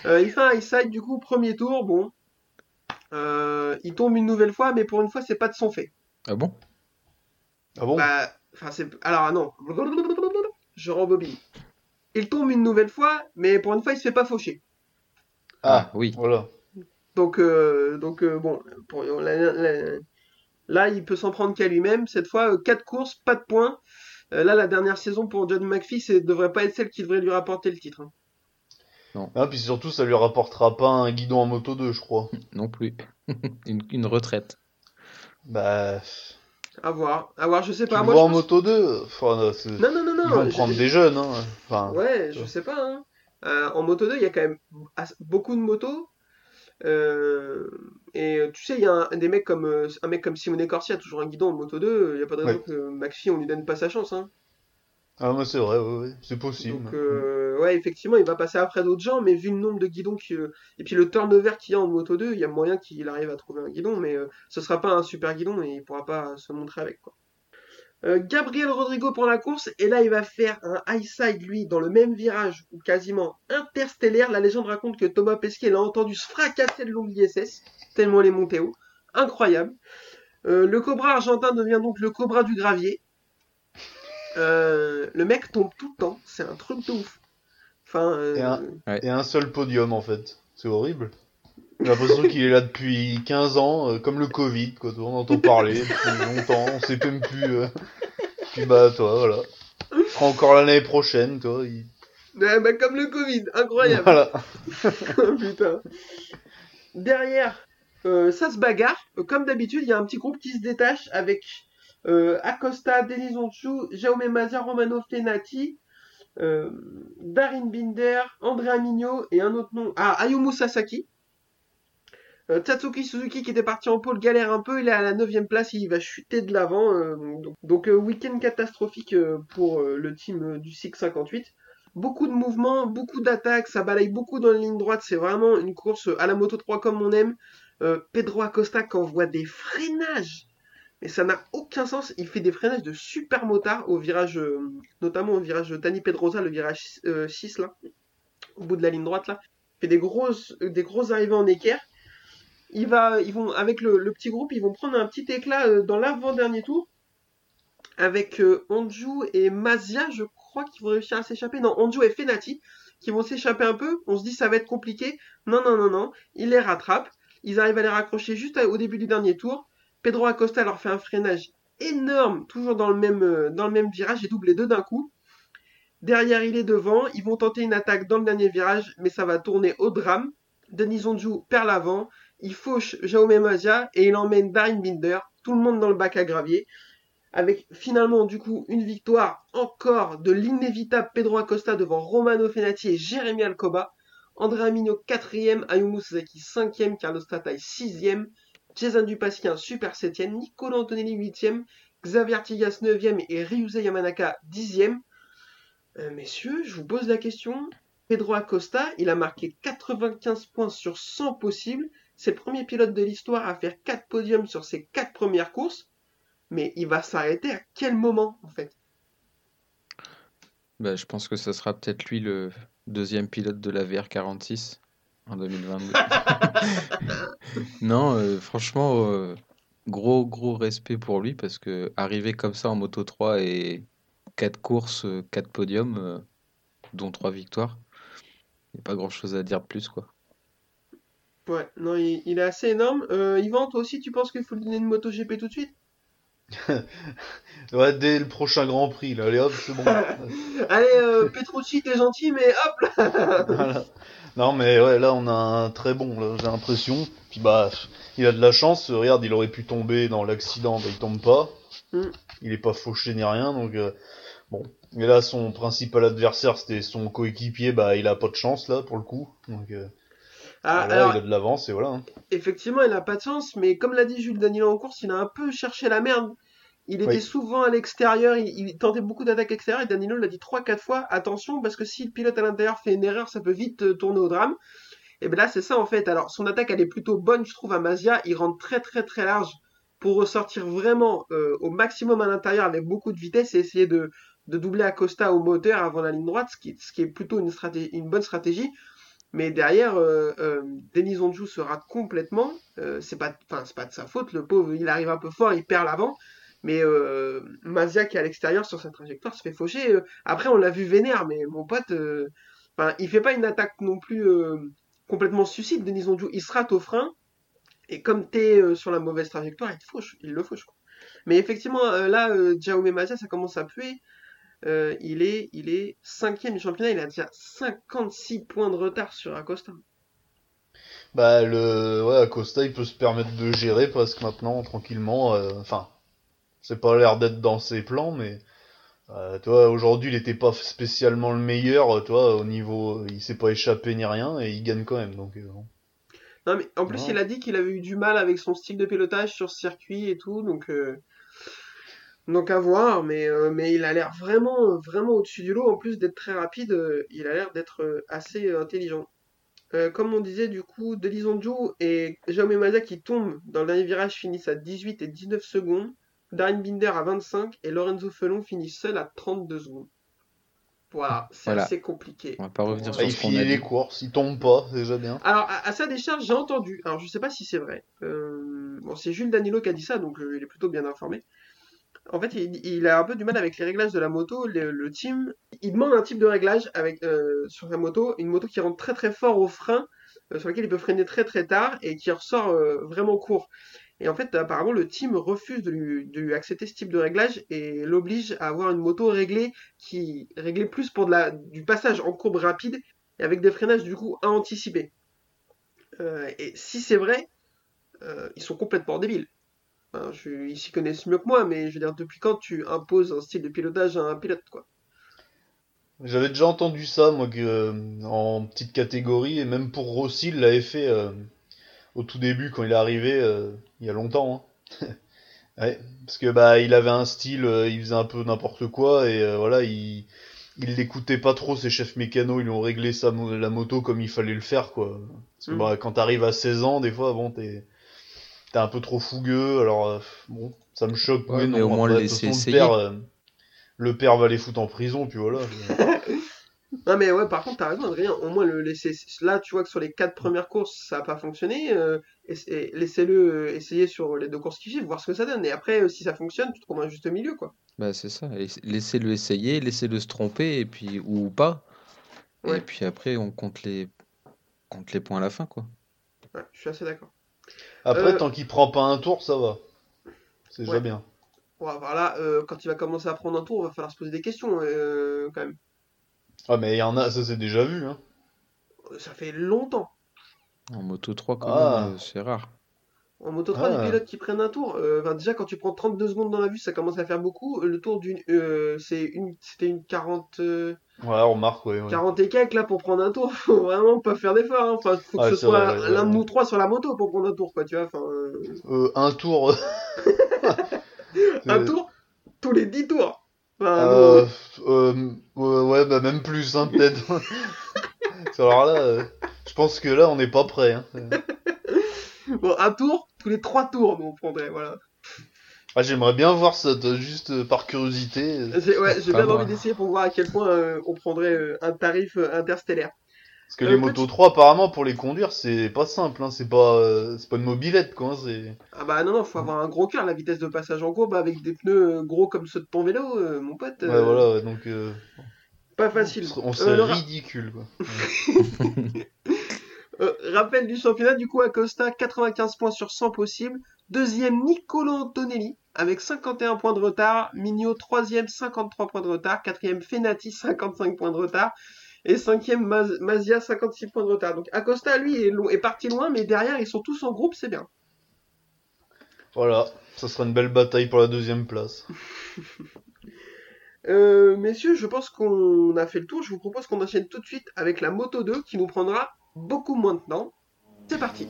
Euh, il fait un high du coup, premier tour, bon. Euh, il tombe une nouvelle fois, mais pour une fois, c'est pas de son fait. Ah bon? Ah bon? Bah, enfin, c'est. Alors, ah non. Je rembobine. Il tombe une nouvelle fois, mais pour une fois, il se fait pas faucher. Ah, oui. voilà. Donc, euh, donc euh, bon, pour, la- la- là, il peut s'en prendre qu'à lui-même. Cette fois, 4 courses, pas de points. Euh, là, la dernière saison pour John McPhee, ça devrait pas être celle qui devrait lui rapporter le titre. hein. Ah, puis surtout, ça lui rapportera pas un guidon en moto 2, je crois. [LAUGHS] Non plus. [LAUGHS] une, une retraite. Bah, À voir, à voir, je sais tu pas. le Moi, vois je en pense- moto 2 enfin, Non, non, non, non. Ils vont je- prendre des jeunes, hein. Enfin, Ouais, je sais pas. hein. Euh, en moto 2, il y a quand même beaucoup de motos. Euh, et euh, tu sais, il y a un, des mecs comme, euh, un mec comme Simone Corsi a toujours un guidon en moto 2. Il n'y a pas de raison Ouais. que Maxi, on lui donne pas sa chance. Hein. Ah, mais c'est vrai, ouais, ouais, c'est possible. Donc, euh, ouais, effectivement, il va passer après d'autres gens, mais vu le nombre de guidons qui, euh, et puis le turnover qu'il y a en moto 2, il y a moyen qu'il arrive à trouver un guidon, mais euh, ce sera pas un super guidon et il pourra pas se montrer avec quoi. Euh, Gabriel Rodrigo prend la course et là il va faire un high side lui dans le même virage ou quasiment interstellaire. La légende raconte que Thomas Pesquet l'a entendu se fracasser le long de l'ISS tellement il est monté haut. Incroyable. Euh, le Cobra argentin devient donc le Cobra du gravier. Euh, le mec tombe tout le temps, c'est un truc de ouf. Enfin, euh, Et un- Ouais. Et un seul podium, en fait. C'est horrible. J'ai l'impression qu'il est là depuis 15 ans, euh, comme le Covid, quoi. On entend parler depuis longtemps, on sait même plus. euh. Puis bah, toi, voilà. Il sera encore l'année prochaine, toi. il- ouais, bah, comme le Covid, incroyable. Voilà. [LAUGHS] Putain. Derrière, euh, ça se bagarre. Comme d'habitude, il y a un petit groupe qui se détache avec euh, Acosta, Denis Onchou, Jaume Mazia, Romano Fenati, Darin Binder, Andrea Mignot et un autre nom. Ah, Ayumu Sasaki. Euh, Tatsuki Suzuki qui était parti en pôle galère un peu, il est à la 9ème place, il va chuter de l'avant. euh, donc, euh, week-end catastrophique pour le team du SIG 58 beaucoup de mouvements, beaucoup d'attaques, ça balaye beaucoup dans la ligne droite, c'est vraiment une course à la moto 3 comme on aime. Pedro Acosta qui envoie des freinages, mais ça n'a aucun sens, il fait des freinages de super motard au virage, notamment au virage Dani Pedrosa, le virage euh, 6 là, au bout de la ligne droite là. Il fait des grosses, des grosses arrivées en équerre. Il ils vont, avec le, petit groupe, ils vont prendre un petit éclat euh, dans l'avant-dernier tour avec euh, Anju et Mazia, je crois qu'ils vont réussir à s'échapper. Non, Anju et Fenati qui vont s'échapper un peu. On se dit ça va être compliqué. Non, non, non, non. Ils les rattrapent. Ils arrivent à les raccrocher juste au début du dernier tour. Pedro Acosta leur fait un freinage énorme, toujours dans le même, euh, dans le même virage et double les deux d'un coup. Derrière, il est devant. Ils vont tenter une attaque dans le dernier virage, mais ça va tourner au drame. Denis Onju perd l'avant. Il fauche Jaume Mazia et il emmène Darin Binder. Tout le monde dans le bac à gravier avec finalement du coup une victoire encore de l'inévitable Pedro Acosta devant Romano Fenati et Jérémy Alcoba. Andrea Migno 4ème, Ayumu Sasaki 5ème, Carlos Tatai 6ème, Jason Dupasquier super 7ème, Nicolas Antonelli 8ème, Xavier Artigas 9ème et Ryuze Yamanaka 10ème. Euh, messieurs, je vous pose la question. Pedro Acosta, il a marqué 95 points sur 100 possibles. C'est le premier pilote de l'histoire à faire 4 podiums sur ses 4 premières courses mais il va s'arrêter à quel moment en fait? Bah, je pense que ce sera peut-être lui le deuxième pilote de la VR46 en 2022. [LAUGHS] Non, euh, franchement, euh, gros gros respect pour lui parce que arriver comme ça en Moto 3 et 4 courses, 4 podiums, euh, dont 3 victoires, il n'y a pas grand-chose à dire de plus quoi. Ouais, non, il, il est assez énorme. Euh, Yvan, toi aussi, tu penses qu'il faut lui donner une moto GP tout de suite? [LAUGHS] Ouais, dès le prochain Grand Prix, là, allez hop, c'est bon. [LAUGHS] Allez, euh, Petrucci, t'es gentil, mais hop [LAUGHS] Voilà. Non, mais ouais, là, on a un très bon, là, j'ai l'impression. Puis bah, il a de la chance. Regarde, il aurait pu tomber dans l'accident, bah, il tombe pas. Mm. Il est pas fauché ni rien, donc euh, bon. Mais là, son principal adversaire, c'était son coéquipier, bah, il a pas de chance là pour le coup. Donc euh, Ah, là, alors, il a de l'avance et voilà. hein. effectivement, il a pas de chance, mais comme l'a dit Jules Danilo en course, il a un peu cherché la merde. Il était Oui. souvent à l'extérieur, il, il tentait beaucoup d'attaques extérieures, et Danilo l'a dit 3-4 fois, attention, parce que si le pilote à l'intérieur fait une erreur, ça peut vite euh, tourner au drame. Et ben là, c'est ça en fait. Alors, son attaque, elle est plutôt bonne, je trouve, à Mazia. Il rentre très très très large pour ressortir vraiment euh, au maximum à l'intérieur avec beaucoup de vitesse et essayer de, de doubler Acosta au moteur avant la ligne droite, ce qui, ce qui est plutôt une, stratégie, une bonne stratégie. Mais derrière, euh, euh, Denis se rate complètement. Euh, c'est pas, enfin, c'est pas de sa faute. Le pauvre, il arrive un peu fort, il perd l'avant. Mais euh, Mazia qui est à l'extérieur sur sa trajectoire se fait faucher. Euh, Après, on l'a vu vénère, mais mon pote, euh, enfin, il fait pas une attaque non plus euh, complètement suicide. Denis Onju, il se rate au frein. Et comme t'es sur la mauvaise trajectoire, il te fauche, il le fauche. Mais effectivement, là, Jaume Mazia, ça commence à puer. Euh, il est, il est cinquième du championnat. Il a déjà 56 points de retard sur Acosta. Bah, le, ouais, Acosta, il peut se permettre de gérer parce que maintenant, tranquillement, euh, enfin, c'est pas l'air d'être dans ses plans, mais, euh, toi, aujourd'hui, il était pas spécialement le meilleur, toi, au niveau, il s'est pas échappé ni rien, et il gagne quand même, donc, euh. Non, mais en plus, Ouais. il a dit qu'il avait eu du mal avec son style de pilotage sur circuit et tout, donc, donc à voir, mais, euh, mais il a l'air vraiment, vraiment au-dessus du lot. En plus d'être très rapide, euh, il a l'air d'être euh, assez intelligent. Euh, comme on disait, du coup, Delizonjo et Jaume Mazda qui tombent dans le dernier virage finissent à 18 et 19 secondes, Darren Binder à 25 et Lorenzo Felon finit seul à 32 secondes. Voilà, c'est Voilà. assez compliqué. On va pas revenir sur il ce finit les courses, il tombe pas, c'est déjà bien. Alors, à, à sa décharge, j'ai entendu, alors je sais pas si c'est vrai, euh, bon, c'est Jules Danilo qui a dit ça, donc euh, il est plutôt bien informé. En fait, il, a un peu du mal avec les réglages de la moto. Le, team, il demande un type de réglage euh, sur sa moto, une moto qui rentre très très fort au frein, euh, sur laquelle il peut freiner très très tard et qui ressort euh, vraiment court. Et en fait, apparemment, le team refuse de lui, accepter ce type de réglage et l'oblige à avoir une moto réglée qui réglée plus pour du passage en courbe rapide et avec des freinages du coup à anticiper. Et si c'est vrai, ils sont complètement débiles. Enfin, je, ils s'y connaissent mieux que moi, mais je veux dire, depuis quand tu imposes un style de pilotage à un pilote, quoi? J'avais déjà entendu ça, moi, que, euh, en petite catégorie, et même pour Rossi, il l'avait fait euh, au tout début, quand il est arrivé, euh, il y a longtemps. Hein. [LAUGHS] ouais, parce que bah, il avait un style, il faisait un peu n'importe quoi, et voilà, il, il l'écoutait pas trop, ses chefs mécanos, ils lui ont réglé sa, mo- la moto comme il fallait le faire, quoi. Parce que Mm. bah, quand t'arrives à 16 ans, des fois, bon, t'es t'es un peu trop fougueux, alors euh, bon, ça me choque, Ouais, mais non, au moins après, le laisser façon, essayer. Le père, euh, le père va les foutre en prison, puis voilà. [LAUGHS] Non, mais ouais, par contre, t'as raison, Adrien, au moins le laisser. Là, tu vois que sur les quatre premières courses, ça a pas fonctionné. euh, et, et laissez-le essayer sur les deux courses qui suivent, voir ce que ça donne. Et après, euh, si ça fonctionne, tu trouves un juste milieu, quoi. Bah, c'est ça. Et Laissez-le essayer, laissez-le se tromper, et puis, ou pas. Et puis après, on compte les, compte les points à la fin, quoi. Ouais, je suis assez d'accord. Après, Euh, tant qu'il prend pas un tour, ça va. C'est déjà Ouais. bien. Ouais, voilà, euh, quand il va commencer à prendre un tour, il va falloir se poser des questions, euh, quand même. Ah, mais il y en a, ça c'est déjà vu, hein. Ça fait longtemps. En Moto 3, quand Ah. même, c'est rare. En Moto 3, Ah. les pilotes qui prennent un tour, euh, enfin, déjà quand tu prends 32 secondes dans la vue, ça commence à faire beaucoup. Le tour d'une, euh, c'est une, c'était une 40, euh, Ouais, on remarque, ouais. ouais. 40 et quelques là pour prendre un tour. [LAUGHS] Faut vraiment pas faire d'efforts. Hein. Enfin, faut que ce soit l'un de nous trois sur la moto pour prendre un tour, quoi. Tu vois, enfin, euh, Euh, un tour. [LAUGHS] [LAUGHS] un tour tous les 10 tours. Enfin, Euh, ouais, bah même plus, hein, peut-être. Alors là, je pense que là, on n'est pas prêt. Hein. Bon, un tour tous les 3 tours, nous on prendrait. Voilà. Ah, j'aimerais bien voir ça, de- juste euh, par curiosité. euh, J'ai ouais, j'ai Pas bien envie d'essayer pour voir à quel point euh, on prendrait euh, un tarif euh, interstellaire. Parce que Euh, les petit- motos 3, apparemment, pour les conduire, c'est pas simple. Hein. C'est pas, euh, c'est pas une mobilette, quoi. hein, C'est. Ah bah non, non, faut avoir un gros cœur, la vitesse de passage en courbe avec des pneus gros comme ceux de ton vélo, euh, mon pote. Ouais, voilà, donc. euh, Pas facile. on Euh, serait le ridicule, quoi. [LAUGHS] [LAUGHS] Euh, rappel du championnat, du coup, Acosta, 95 points sur 100 possibles. Deuxième, Niccolo Antonelli, avec 51 points de retard. Mignot, troisième, 53 points de retard. Quatrième, Fenati, 55 points de retard. Et cinquième, Maz- Mazia, 56 points de retard. Donc Acosta, lui, est parti loin, mais derrière, ils sont tous en groupe, c'est bien. Voilà, ça sera une belle bataille pour la deuxième place. [LAUGHS] Euh, messieurs, je pense qu'on a fait le tour. Je vous propose qu'on enchaîne tout de suite avec la Moto 2, qui nous prendra beaucoup moins de temps. C'est parti.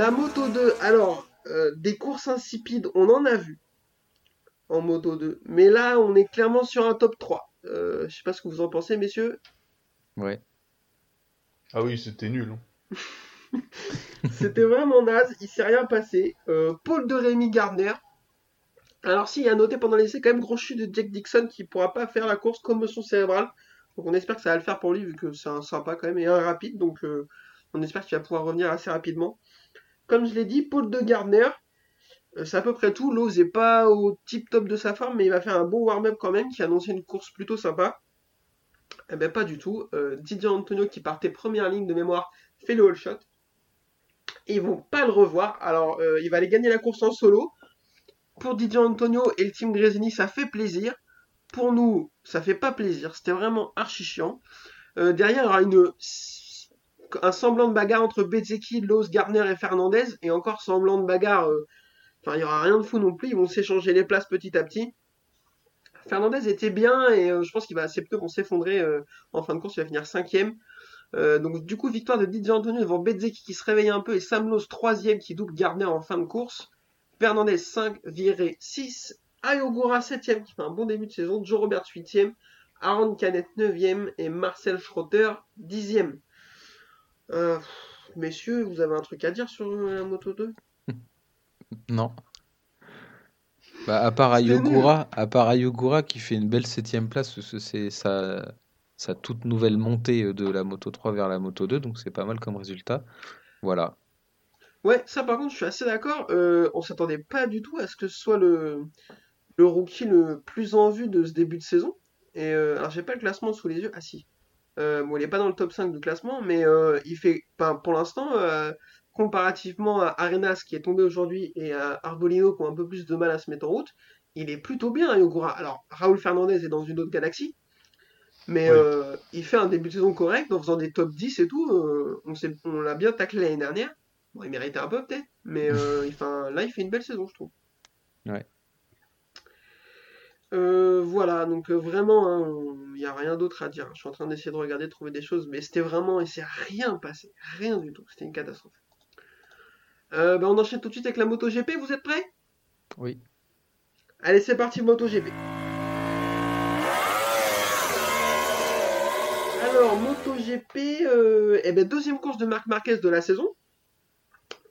La Moto 2, alors, euh, des courses insipides, on en a vu en Moto 2. Mais là, on est clairement sur un top 3. Euh, je sais pas ce que vous en pensez, messieurs. Ouais. Ah oui, c'était nul. hein. [LAUGHS] C'était vraiment naze, il s'est rien passé. Euh, Paul de Rémy Gardner. Alors si, il a noté pendant l'essai quand même gros chute de Jack Dixon qui pourra pas faire la course commotion cérébrale. Donc on espère que ça va le faire pour lui vu que c'est un sympa quand même et un rapide. Donc euh, on espère qu'il va pouvoir revenir assez rapidement. Comme je l'ai dit, Paul de Gardner, euh, c'est à peu près tout. L'ose est pas au tip top de sa forme, mais il va faire un bon warm-up quand même qui annonçait une course plutôt sympa. Eh ben pas du tout. Euh, Didier Antonio qui partait première ligne de mémoire fait le all shot. Ils vont pas le revoir. Alors, euh, il va aller gagner la course en solo. pour Didier Antonio et le team Grésini, ça fait plaisir. Pour nous, ça fait pas plaisir. C'était vraiment archi chiant. Derrière, il y aura une, un semblant de bagarre entre Bezeki, Lowe, Gardner et Fernandez. Et encore semblant de bagarre. euh, Enfin, il y aura rien de fou non plus. Ils vont s'échanger les places petit à petit. Fernandez était bien et euh, je pense qu'il va assez peu vont s'effondrer euh, en fin de course. Il va finir cinquième. Donc du coup, victoire de Didier Antonio devant Bezeki qui se réveille un peu et Sam Lowe troisième qui double Gardner en fin de course. Fernandez 5, Viré 6, Ayogura 7ème qui fait un bon début de saison, Joe Roberts 8ème, Aaron Canet 9ème et Marcel Schrotter 10ème. Euh, messieurs, vous avez un truc à dire sur la Moto 2 [LAUGHS] Non. Bah, à part Ayogura, à part Ayogura qui fait une belle septième place, c'est sa, sa toute nouvelle montée de la Moto 3 vers la Moto 2, donc c'est pas mal comme résultat. Voilà. Ouais, ça par contre, je suis assez d'accord. Euh, on s'attendait pas du tout à ce que ce soit le, le rookie le plus en vue de ce début de saison. Et euh, alors, j'ai pas le classement sous les yeux. Ah si. Euh, bon, il est pas dans le top 5 du classement, mais euh, il fait, enfin, pour l'instant, euh, comparativement à Arenas qui est tombé aujourd'hui et à Arbolino qui ont un peu plus de mal à se mettre en route, il est plutôt bien, Yogura. Alors, Raoul Fernandez est dans une autre galaxie, mais Oui. euh, il fait un début de saison correct en faisant des top 10 et tout. euh, on l'a bien taclé l'année dernière. Bon, il méritait un peu peut-être, mais euh, [LAUGHS] il fait un- là, il fait une belle saison, je trouve. Ouais. Euh, voilà, donc euh, vraiment, hein, il n'y a rien d'autre à dire. Je suis en train d'essayer de regarder, de trouver des choses, mais c'était vraiment, il s'est rien passé, rien du tout. C'était une catastrophe. Euh, bah, on enchaîne tout de suite avec la MotoGP, vous êtes prêts? Oui. Allez, c'est parti, MotoGP. Alors, MotoGP, eh ben, deuxième course de Marc Marquez de la saison,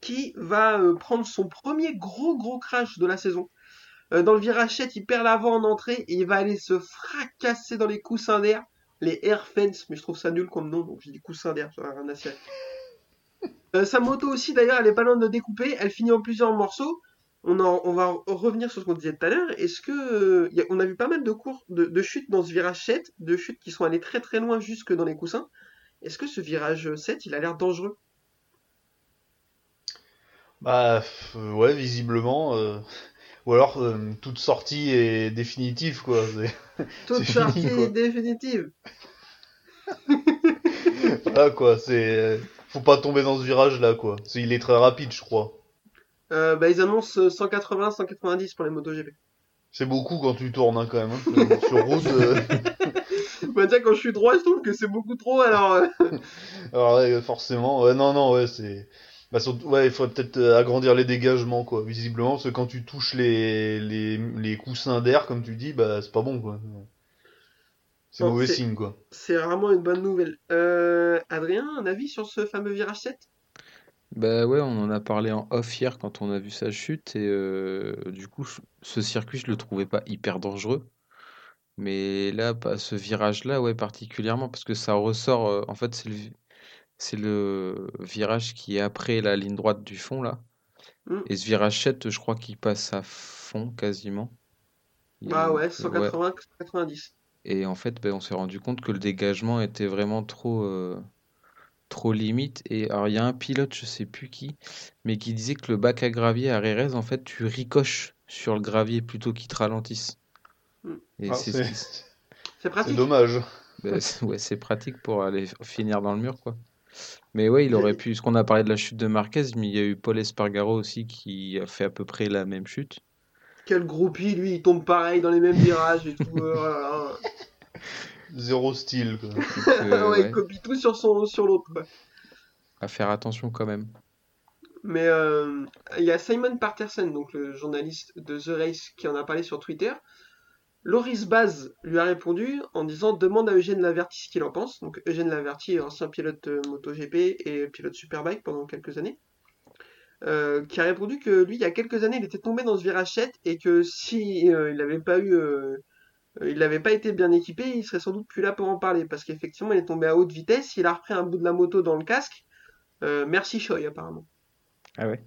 qui va prendre son premier gros gros crash de la saison. Euh, dans le virage 7, il perd l'avant en entrée et il va aller se fracasser dans les coussins d'air, les air fence, mais je trouve ça nul comme nom, donc j'ai dit coussins d'air, ça rien à. [LAUGHS] Euh, sa moto aussi, d'ailleurs, elle est pas loin de découper, elle finit en plusieurs morceaux. On, en- on va revenir sur ce qu'on disait tout à l'heure. Est-ce que euh, y a- on a vu pas mal de cours de, de chutes dans ce virage 7, de chutes qui sont allées très très loin jusque dans les coussins. Est-ce que ce virage 7, il a l'air dangereux? Bah ouais, visiblement. euh, Ou alors euh, toute sortie est définitive quoi. [LAUGHS] Toute sortie fini, quoi. définitive. Voilà [LAUGHS] quoi, c'est. euh, Faut pas tomber dans ce virage là quoi. C'est- Il est très rapide je crois. Euh, bah, ils annoncent 180-190 pour les MotoGP. C'est beaucoup quand tu tournes hein, quand même. hein. Sur route. euh, [LAUGHS] Bah, tiens, quand je suis droit, je trouve que c'est beaucoup trop. Alors, Alors ouais, forcément. Ouais, non, non, ouais, c'est. Bah, surtout- ouais, il faudrait peut-être euh, agrandir les dégagements quoi, visiblement, parce que quand tu touches les, les, les coussins d'air, comme tu dis, bah c'est pas bon quoi. C'est mauvais signe quoi. c'est vraiment une bonne nouvelle. Euh, Adrien, un avis sur ce fameux virage 7 Bah ouais, on en a parlé en off hier quand on a vu sa chute et euh, du coup ce circuit je le trouvais pas hyper dangereux. Mais là, pas ce virage-là, ouais, particulièrement parce que ça ressort. euh, en fait, c'est le, c'est le virage qui est après la ligne droite du fond là. Mm. Et ce virage 7, je crois qu'il passe à fond quasiment. Il y a Ah ouais, 180-190. Et en fait, ben, on s'est rendu compte que le dégagement était vraiment trop, euh, trop limite. Et alors, il y a un pilote, je sais plus qui, mais qui disait que le bac à gravier à Rérez, en fait, tu ricoches sur le gravier plutôt qu'il te ralentisse. Mm. Et Ah, c'est ce c'est qui- C'est [LAUGHS] c'est pratique. dommage. ben, c'est- ouais, c'est pratique pour aller finir dans le mur, quoi. Mais ouais, il aurait pu, ce qu'on a parlé de la chute de Marquez, mais il y a eu Paul Espargaro aussi qui a fait à peu près la même chute. Quel groupie, lui, il tombe pareil dans les mêmes virages et tout. euh, voilà. [LAUGHS] Zéro style quoi. Donc, euh, ouais, [LAUGHS] ouais, il copie tout sur, son, sur l'autre. quoi. à faire attention quand même. Mais euh, il y a Simon Patterson, donc le journaliste de The Race, qui en a parlé sur Twitter. Loris Baz lui a répondu en disant demande à Eugène Laverty ce qu'il en pense. Donc Eugène Laverty, ancien pilote euh, MotoGP et pilote Superbike pendant quelques années, euh, qui a répondu que lui, il y a quelques années, il était tombé dans ce virage 7 et que si euh, il n'avait pas eu, il n'avait pas été bien équipé, il serait sans doute plus là pour en parler parce qu'effectivement, il est tombé à haute vitesse, il a repris un bout de la moto dans le casque. Merci Choi apparemment. Ah ouais.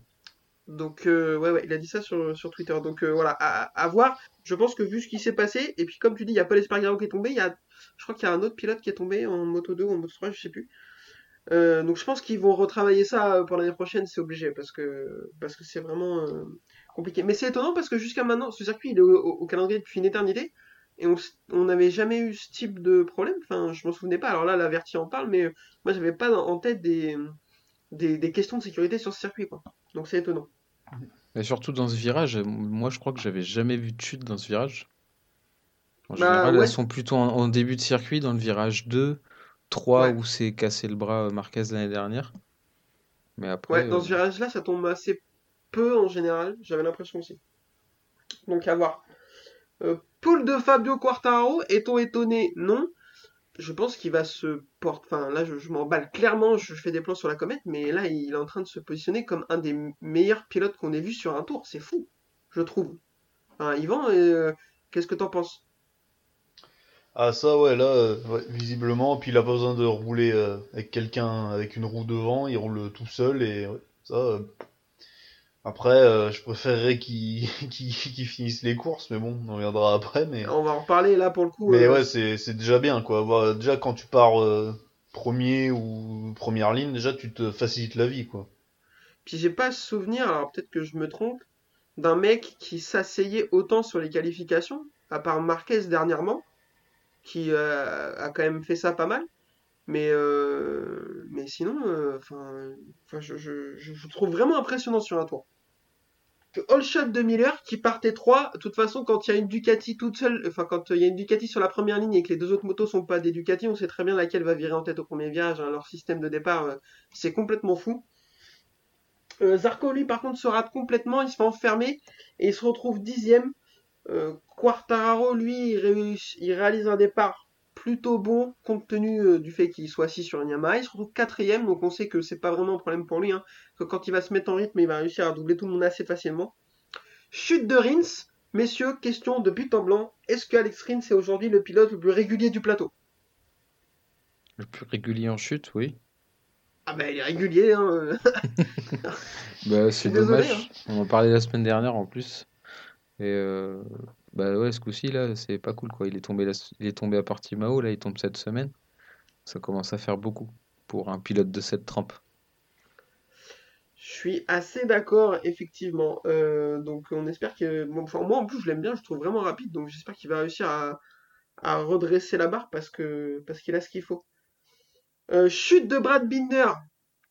Donc, euh, ouais, ouais, il a dit ça sur, Twitter. Donc, euh, voilà, à, voir. Je pense que vu ce qui s'est passé, et puis comme tu dis, il y a Paul Espargaro qui est tombé, y a, je crois qu'il y a un autre pilote qui est tombé en Moto 2 ou en Moto 3, je sais plus. Euh, donc, je pense qu'ils vont retravailler ça pour l'année prochaine, c'est obligé, parce que parce que c'est vraiment. compliqué. Mais c'est étonnant parce que jusqu'à maintenant, ce circuit il est au, calendrier depuis une éternité et on n'avait jamais eu ce type de problème. Enfin, je m'en souvenais pas. Alors là, la Verti en parle, mais moi j'avais pas en en tête des, des, des questions de sécurité sur ce circuit, quoi. Donc c'est étonnant. Et surtout dans ce virage, euh, moi je crois que j'avais jamais vu de chute dans ce virage. En Bah, général, ouais. elles sont plutôt en, en début de circuit, dans le virage 2, 3 Ouais. où c'est cassé le bras euh, Marquez l'année dernière. Mais après, Ouais, dans euh, ce virage-là, ça tombe assez peu en général. J'avais l'impression aussi. Donc à voir. Euh, poule de Fabio Quartararo, est-on étonné? Non. Je pense qu'il va se porter. Enfin, là, je, m'emballe clairement. Je, fais des plans sur la comète, mais là, il est en train de se positionner comme un des meilleurs pilotes qu'on ait vu sur un tour. C'est fou, je trouve. Yvan, euh, qu'est-ce que t'en penses? Ah ça ouais là euh, visiblement puis il a pas besoin de rouler euh, avec quelqu'un avec une roue devant il roule tout seul et ouais, ça après euh, je préférerais qu'il [LAUGHS] qu'il qu'il finisse les courses mais bon on reviendra après mais On va en reparler là pour le coup. mais euh, ouais c'est déjà bien quoi déjà quand tu pars euh, premier ou première ligne déjà tu te facilites la vie quoi Puis j'ai pas souvenir, alors peut-être que je me trompe, d'un mec qui s'asseyait autant sur les qualifications, à part Marquez dernièrement, qui a quand même fait ça pas mal. Mais, euh, mais sinon, euh, enfin, enfin, je, je, je, je trouve vraiment impressionnant sur un tour. All Shot de Miller qui partait 3, de toute façon, quand il y a une Ducati toute seule, enfin, quand il y a une Ducati sur la première ligne et que les deux autres motos sont pas des Ducati, on sait très bien laquelle va virer en tête au premier virage. hein. Leur système de départ, euh, c'est complètement fou. Euh, Zarco, lui, par contre, se rate complètement, il se fait enfermer et il se retrouve dixième. Euh, Quartararo, lui, il réalise un départ plutôt bon compte tenu euh, du fait qu'il soit assis sur une Yamaha. Il se retrouve quatrième, donc on sait que c'est pas vraiment un problème pour lui. Hein, que quand il va se mettre en rythme, il va réussir à doubler tout le monde assez facilement. Chute de Rins. Messieurs, question de but en blanc. Est-ce que Alex Rins est aujourd'hui le pilote le plus régulier du plateau? Le plus régulier en chute, oui. Ah bah il est régulier, hein. [LAUGHS] [LAUGHS] Bah, c'est désolé, dommage. On en parlait la semaine dernière en plus. Et euh, bah ouais, ce coup-ci là, c'est pas cool quoi. Il est tombé, la- il est tombé à là, il tombe cette semaine. Ça commence à faire beaucoup pour un pilote de cette trempe. Je suis assez d'accord, effectivement. Euh, donc on espère que... bon, enfin, moi en plus je l'aime bien, je le trouve vraiment rapide, donc j'espère qu'il va réussir à, à redresser la barre parce que parce qu'il a ce qu'il faut. Euh, chute de Brad Binder.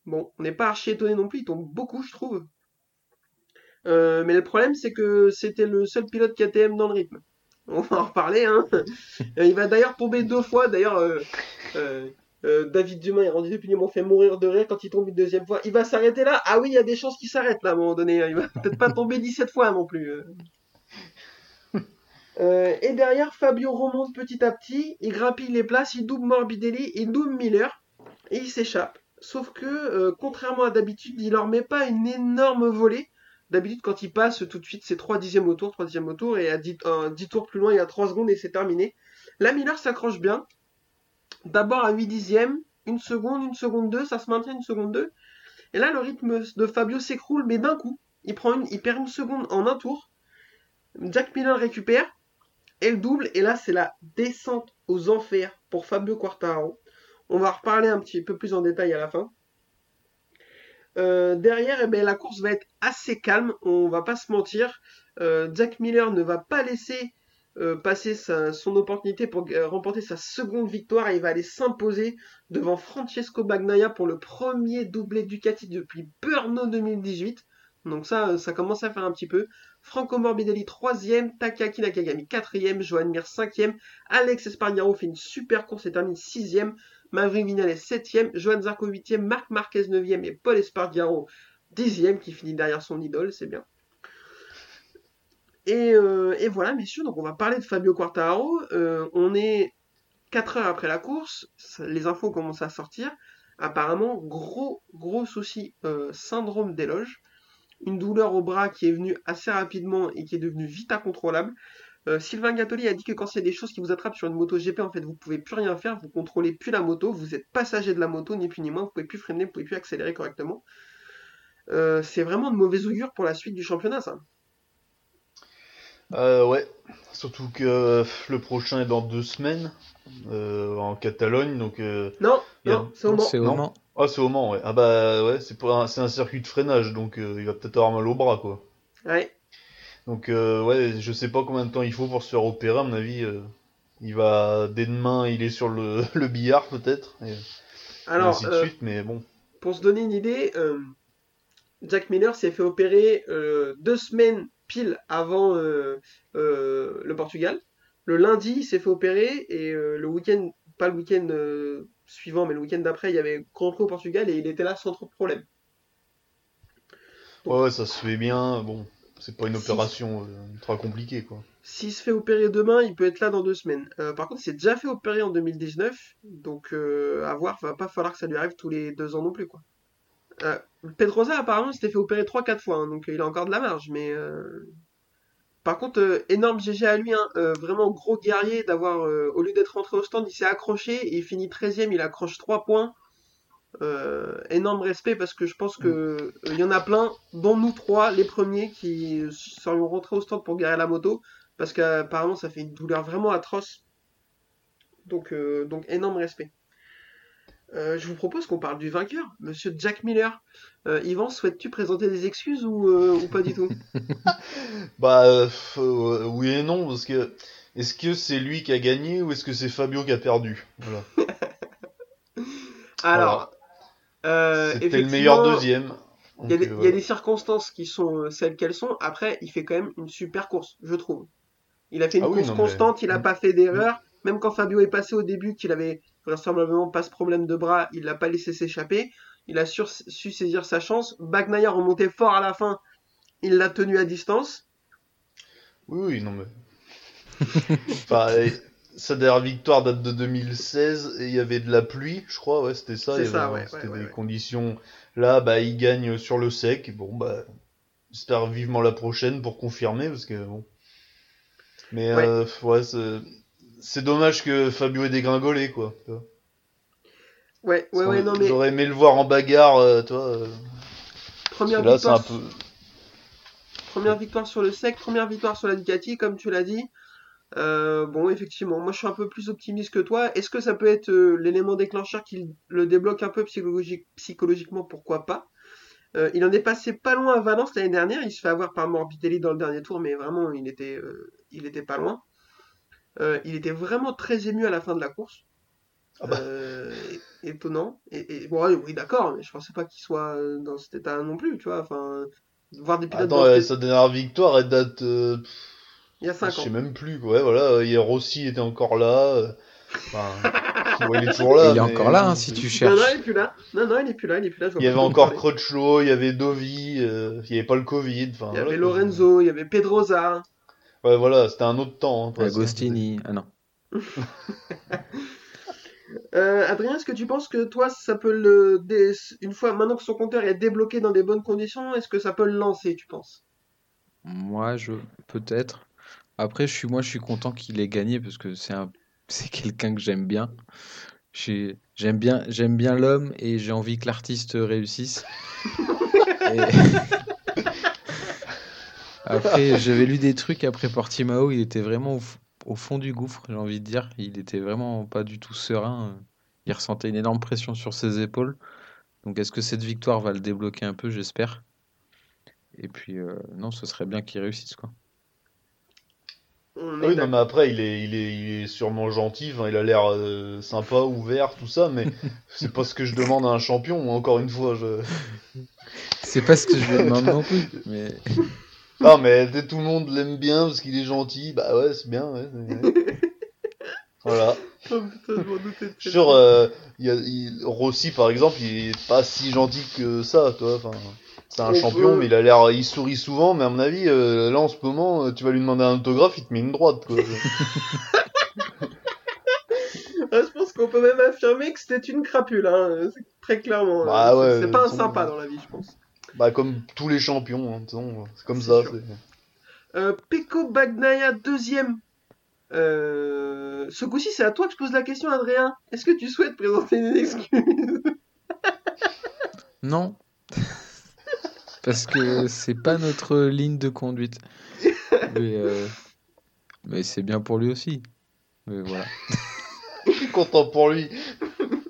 Bon, on n'est pas archi étonné non plus, il tombe beaucoup, je trouve. Euh, mais le problème, c'est que c'était le seul pilote KTM dans le rythme. On va en reparler, hein. [LAUGHS] Euh, Il va d'ailleurs tomber deux fois. D'ailleurs, euh, euh, euh, David Dumas et Randy Depuny m'ont fait mourir de rire quand il tombe une deuxième fois. Il va s'arrêter là. Ah oui, il y a des chances qu'il s'arrête là à un moment donné. hein. Il va [LAUGHS] peut-être pas tomber 17 fois non plus. [LAUGHS] Euh, et derrière, Fabio remonte petit à petit. Il grappille les places. Il double Morbidelli. Il double Miller. Et il s'échappe. Sauf que, euh, contrairement à d'habitude, il leur met pas une énorme volée. D'habitude, quand il passe tout de suite, c'est 3 dixièmes au tour, 3 dixièmes au tour, et à 10, euh, 10 tours plus loin, il y a 3 secondes et c'est terminé. Là, Miller s'accroche bien. D'abord à 8 dixièmes, une seconde, une seconde 2, ça se maintient une seconde 2. Et là, le rythme de Fabio s'écroule, mais d'un coup. Il, prend une, il perd une seconde en un tour. Jack Miller récupère, et le double, et là, c'est la descente aux enfers pour Fabio Quartararo. On va reparler un petit peu plus en détail à la fin. Euh, derrière, eh ben, la course va être assez calme, on va pas se mentir. Euh, Jack Miller ne va pas laisser euh, passer son opportunité pour remporter sa seconde victoire et il va aller s'imposer devant Francesco Bagnaia pour le premier doublé Ducati depuis Brno 2018. Donc ça, ça commence à faire un petit peu. Franco Morbidelli troisième, Takaki Nakagami quatrième, Johan Mir cinquième, Alex Espargaro fait une super course et termine sixième, Maverick Vinales 7ème, Johan Zarco 8ème, Marc Marquez 9ème et Paul Espargaro 10ème qui finit derrière son idole, c'est bien. Et, euh, et voilà, messieurs, donc on va parler de Fabio Quartararo. Euh, on est 4 heures après la course, les infos commencent à sortir. Apparemment, gros, gros souci, euh, syndrome d'éloge. Une douleur au bras qui est venue assez rapidement et qui est devenue vite incontrôlable. Euh, Sylvain Gattoli a dit que quand il y a des choses qui vous attrapent sur une moto GP, en fait, vous pouvez plus rien faire, vous contrôlez plus la moto, vous êtes passager de la moto, ni plus ni moins, vous pouvez plus freiner, vous pouvez plus accélérer correctement. Euh, c'est vraiment de mauvais augure pour la suite du championnat, ça. Euh, ouais, surtout que le prochain est dans deux semaines euh, en Catalogne, donc euh, Non, a- non, c'est au Mans. C'est au. Mans. ah c'est au Mans, ouais. Ah bah ouais, c'est pour un, c'est un circuit de freinage, donc euh, il va peut-être avoir mal au bras quoi. Ouais. Donc euh, ouais, je sais pas combien de temps il faut pour se faire opérer. À mon avis, euh, il va dès demain, il est sur le, [LAUGHS] le billard peut-être. Et, et Alors, ainsi de suite. Mais bon. pour se donner une idée, euh, Jack Miller s'est fait opérer euh, deux semaines pile avant euh, euh, le Portugal. Le lundi, il s'est fait opérer et euh, le week-end, pas le week-end suivant, mais le week-end d'après, il y avait Grand Prix au Portugal et il était là sans trop de problème. Ouais, ouais, ça se fait bien. Bon, c'est pas une Si. opération euh, ultra compliquée quoi. S'il se fait opérer demain, il peut être là dans deux semaines. Euh, par contre, il s'est déjà fait opérer en 2019, donc euh, à voir, va pas falloir que ça lui arrive tous les deux ans non plus, quoi. Euh, Pedrosa, apparemment, s'était fait opérer 3-4 fois, hein, donc euh, il a encore de la marge, mais... euh, Par contre, euh, énorme GG à lui, hein, vraiment gros guerrier d'avoir, au lieu d'être rentré au stand, il s'est accroché et il finit 13ème, il accroche 3 points. Énorme respect parce que je pense que il y en a plein, dont nous trois, les premiers, qui serions rentrés au stand pour garer la moto parce qu'apparemment ça fait une douleur vraiment atroce. Donc, donc énorme respect. Euh, je vous propose qu'on parle du vainqueur, Monsieur Jack Miller. Euh, Yvan, souhaites-tu présenter des excuses ou, euh, ou pas du tout? [LAUGHS] Bah oui et non parce que est-ce que c'est lui qui a gagné ou est-ce que c'est Fabio qui a perdu? Voilà. [LAUGHS] Alors, C'était le meilleur deuxième. Il y, a des, il y a voilà. des circonstances qui sont celles qu'elles sont. Après, il fait quand même une super course, je trouve. Il a fait une Ah oui, course non, mais- constante, il n'a pas fait d'erreur. Même quand Fabio est passé au début, qu'il avait vraisemblablement pas ce problème de bras, il l'a pas laissé s'échapper. Il a su saisir sa chance. Bagnaia remontait fort à la fin, il l'a tenu à distance. Oui, oui, non mais. [LAUGHS] sa dernière victoire date de 2016 et il y avait de la pluie, je crois, ouais, c'était ça. Ça, ouais, C'était ouais, des conditions. Là, bah, il gagne sur le sec. Bon, bah, j'espère vivement la prochaine pour confirmer parce que bon. Mais Ouais. euh, ouais, c'est dommage que Fabio ait dégringolé, quoi. Ouais, ouais, ouais, non mais J'aurais aimé le voir en bagarre, euh, toi. euh, première là, un victoire, peu. première victoire sur le sec, première victoire sur la Ducati, comme tu l'as dit. Euh, bon, effectivement, moi je suis un peu plus optimiste que toi. Est-ce que ça peut être l'élément déclencheur qui le débloque un peu psychologique, psychologiquement? Pourquoi pas? Il en est passé pas loin à Valence l'année dernière. Il se fait avoir par Morbidelli dans le dernier tour, mais vraiment, il était, il était pas loin. Euh, il était vraiment très ému à la fin de la course. Ah bah. Euh, étonnant. Et, et- bon, ouais, oui, d'accord, mais je pensais pas qu'il soit dans cet état non plus, tu vois. Enfin, voir des pilotes Attends, dans euh, sa dernière victoire, elle date. euh, il y a 5 Je ans. sais même plus, quoi. ouais, voilà, hier Rossi était encore là. Enfin, [LAUGHS] il est toujours là. il est mais- encore là, hein, si tu cherches. non, il est plus là. Non, non, il est plus là, il est plus là. je vois Il y avait encore. Crutchlow, il y avait Dovi, euh, il y avait pas le Covid. Enfin, Il y voilà, avait quoi. Lorenzo, il y avait Pedrosa. Ouais, voilà, c'était un autre temps. hein. Agostini. Ah non. [LAUGHS] Euh, Adrien, est-ce que tu penses que toi, ça peut le. dé- Une fois, maintenant que son compteur est débloqué dans des bonnes conditions, est-ce que ça peut le lancer, tu penses? Moi, je peut-être. Après, je suis moi, je suis content qu'il ait gagné parce que c'est un, [LAUGHS] c'est quelqu'un que j'aime bien. J'ai- J'aime bien, j'aime bien l'homme et j'ai envie que l'artiste réussisse. [LAUGHS] Et- Après, j'avais lu des trucs après Portimao, il était vraiment au, fond du gouffre, j'ai envie de dire. Il était vraiment pas du tout serein. Il ressentait une énorme pression sur ses épaules. Donc, est-ce que cette victoire va le débloquer un peu, j'espère. Et puis, euh, non, ce serait bien qu'il réussisse, quoi. Oui, non, mais après, il est, il est, il est sûrement gentil, il a l'air euh, sympa, ouvert, tout ça, mais [LAUGHS] c'est pas ce que je demande à un champion, moi, encore une fois. Je... C'est pas ce que je lui demande non plus, mais [LAUGHS] [LAUGHS] Non, mais tout le monde l'aime bien parce qu'il est gentil, bah ouais, c'est bien, ouais. [LAUGHS] voilà. Oh, putain, je sûr, euh, y a, il- Rossi, par exemple, il est pas si gentil que ça, toi, enfin. C'est un On champion, peut- mais il a l'air, il sourit souvent, mais à mon avis, euh, là en ce moment, euh, tu vas lui demander un autographe, il te met une droite, quoi. [LAUGHS] Ah, je pense qu'on peut même affirmer que c'était une crapule, hein, c'est- très clairement. Bah ouais, c'est pas un sympa dans la vie, je pense. Bah, comme tous les champions, hein, c'est comme ça. Euh, Peko Bagnaia, deuxième. Euh, ce coup-ci, c'est à toi que je pose la question, Adrien. Est-ce que tu souhaites présenter une excuse non. [LAUGHS] Parce que c'est pas notre ligne de conduite. Mais, euh, mais c'est bien pour lui aussi. Mais voilà. Je suis content pour lui.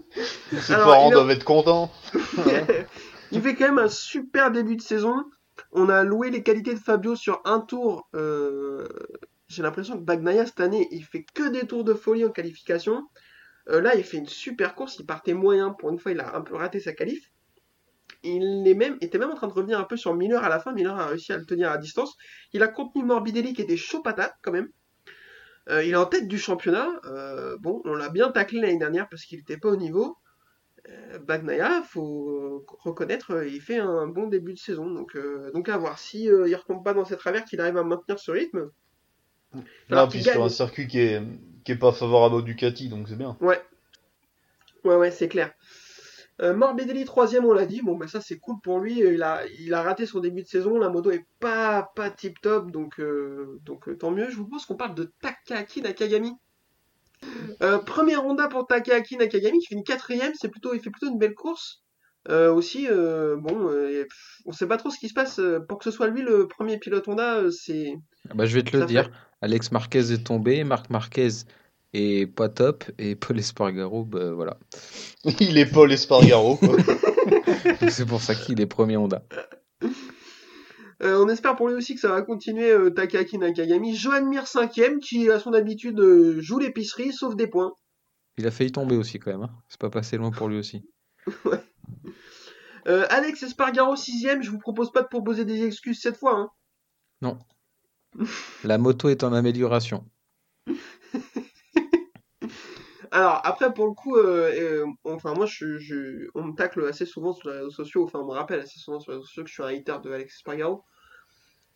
[LAUGHS] Ses parents doivent être contents. [LAUGHS] Il fait quand même un super début de saison. On a loué les qualités de Fabio sur un tour. euh, J'ai l'impression que Bagnaia cette année, il fait que des tours de folie en qualification. Euh, là, il fait une super course. Il partait moyen. Pour une fois, il a un peu raté sa qualif. Il est même, était même en train de revenir un peu sur Miller à la fin. Miller a réussi à le tenir à distance. Il a contenu Morbidelli qui était chaud patate quand même. Euh, il est en tête du championnat. Bon, on l'a bien taclé l'année dernière parce qu'il n'était pas au niveau. Euh, Bagnaia, faut reconnaître, euh, il fait un bon début de saison. Donc, euh, donc à voir si euh, il retombe pas dans ses travers, qu'il arrive à maintenir ce rythme. Là, puis sur un circuit qui est, qui est pas favorable au Ducati, donc c'est bien. Ouais. Ouais, ouais, c'est clair. Euh, Morbidelli, troisième, on l'a dit. Bon, bah ça, c'est cool pour lui. Il a, il a raté son début de saison. La moto est pas, pas tip top. Donc, donc tant mieux. Je vous propose qu'on parle de Takaki Nakagami. Euh, première Honda pour Takaki Nakagami qui fait une quatrième. C'est plutôt, il fait plutôt une belle course. Euh, aussi, euh, bon, euh, pff, on sait pas trop ce qui se passe. euh, Pour que ce soit lui le premier pilote Honda, c'est. Ah Bah, je vais te Ça le fait- dire. Alex Marquez est tombé, Marc Marquez est pas top, et Paul Espargaro, bah, voilà. [LAUGHS] Il est Paul Espargaro, [LAUGHS] C'est pour ça qu'il est premier Honda. [LAUGHS] Euh, on espère pour lui aussi que ça va continuer euh, Takaki Nakagami. Johan Mir cinquième qui à son habitude euh, joue l'épicerie sauf des points. Il a failli tomber aussi quand même. hein. C'est pas passé loin pour lui aussi. [LAUGHS] Alex Espargaro sixième. Je vous propose pas de proposer des excuses cette fois. hein. La moto est en amélioration. [LAUGHS] Alors après pour le coup, euh, euh, enfin moi je, je- on me tacle assez souvent sur les réseaux sociaux. Enfin on me rappelle assez souvent sur les réseaux sociaux que je suis un hater de Alex Espargaro.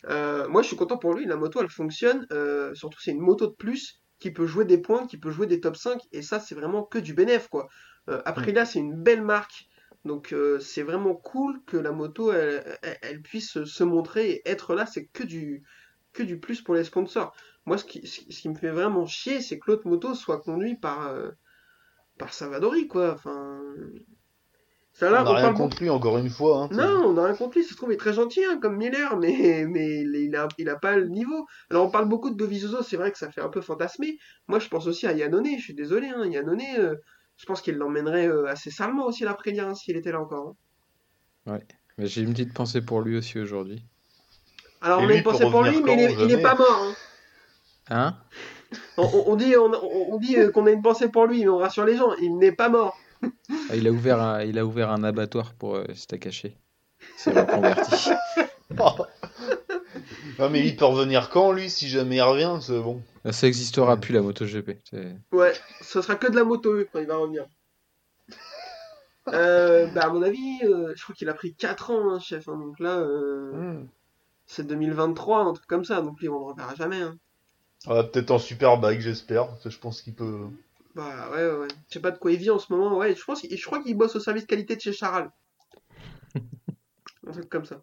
Euh, moi je suis content pour lui. La moto elle fonctionne. Euh, surtout c'est une moto de plus qui peut jouer des points, qui peut jouer des top 5 et ça c'est vraiment que du bénéf quoi. Euh, Aprilia c'est une belle marque. Donc euh, c'est vraiment cool que la moto elle, elle- elle puisse se montrer et être là, c'est que du que du plus pour les sponsors. Moi ce qui, ce qui me fait vraiment chier, c'est que l'autre moto soit conduite par par Savadori quoi. Enfin ça, là, On n'a rien parle contre lui, encore une fois. Hein. non, on n'a rien contre lui, ça se trouve, il est très gentil, hein, comme Miller, mais, mais il a, il a pas le niveau. Alors, on parle beaucoup de Dovizioso, c'est vrai que ça fait un peu fantasmer. Moi, je pense aussi à Yannone, je suis désolé, hein, Yannone, euh, je pense qu'il l'emmènerait euh, assez salement aussi l'après-lien, s'il était là encore. hein. Mais j'ai une petite pensée pour lui aussi aujourd'hui. Alors, Et on a une pensée pour lui, mais il est, quand, il est jamais pas mort. hein. Hein? On, dit, on, on- on dit euh, qu'on a une pensée pour lui, mais on rassure les gens, il n'est pas mort. Ah, Il a ouvert un, il a ouvert un abattoir pour euh, Stakaché. Il s'est reconverti. Non, [LAUGHS] mais il peut revenir quand, lui, si jamais il revient C'est bon. Là, Ça existera plus la MotoGP. C'est- Ouais, ce sera que de la moto E quand il va revenir. Euh, bah à mon avis, euh, je crois qu'il a pris 4 ans, hein, chef. hein, donc là, euh, Hmm. c'est 2023, un truc comme ça. Donc lui, on le reverra jamais. Hein. Ah, Peut-être en superbike, j'espère. parce que Je pense qu'il peut. Bah ouais, ouais, ouais. Je sais pas de quoi il vit en ce moment. Ouais, je pense, qu'il- je crois qu'il bosse au service qualité de chez Charal. [LAUGHS] un truc comme ça.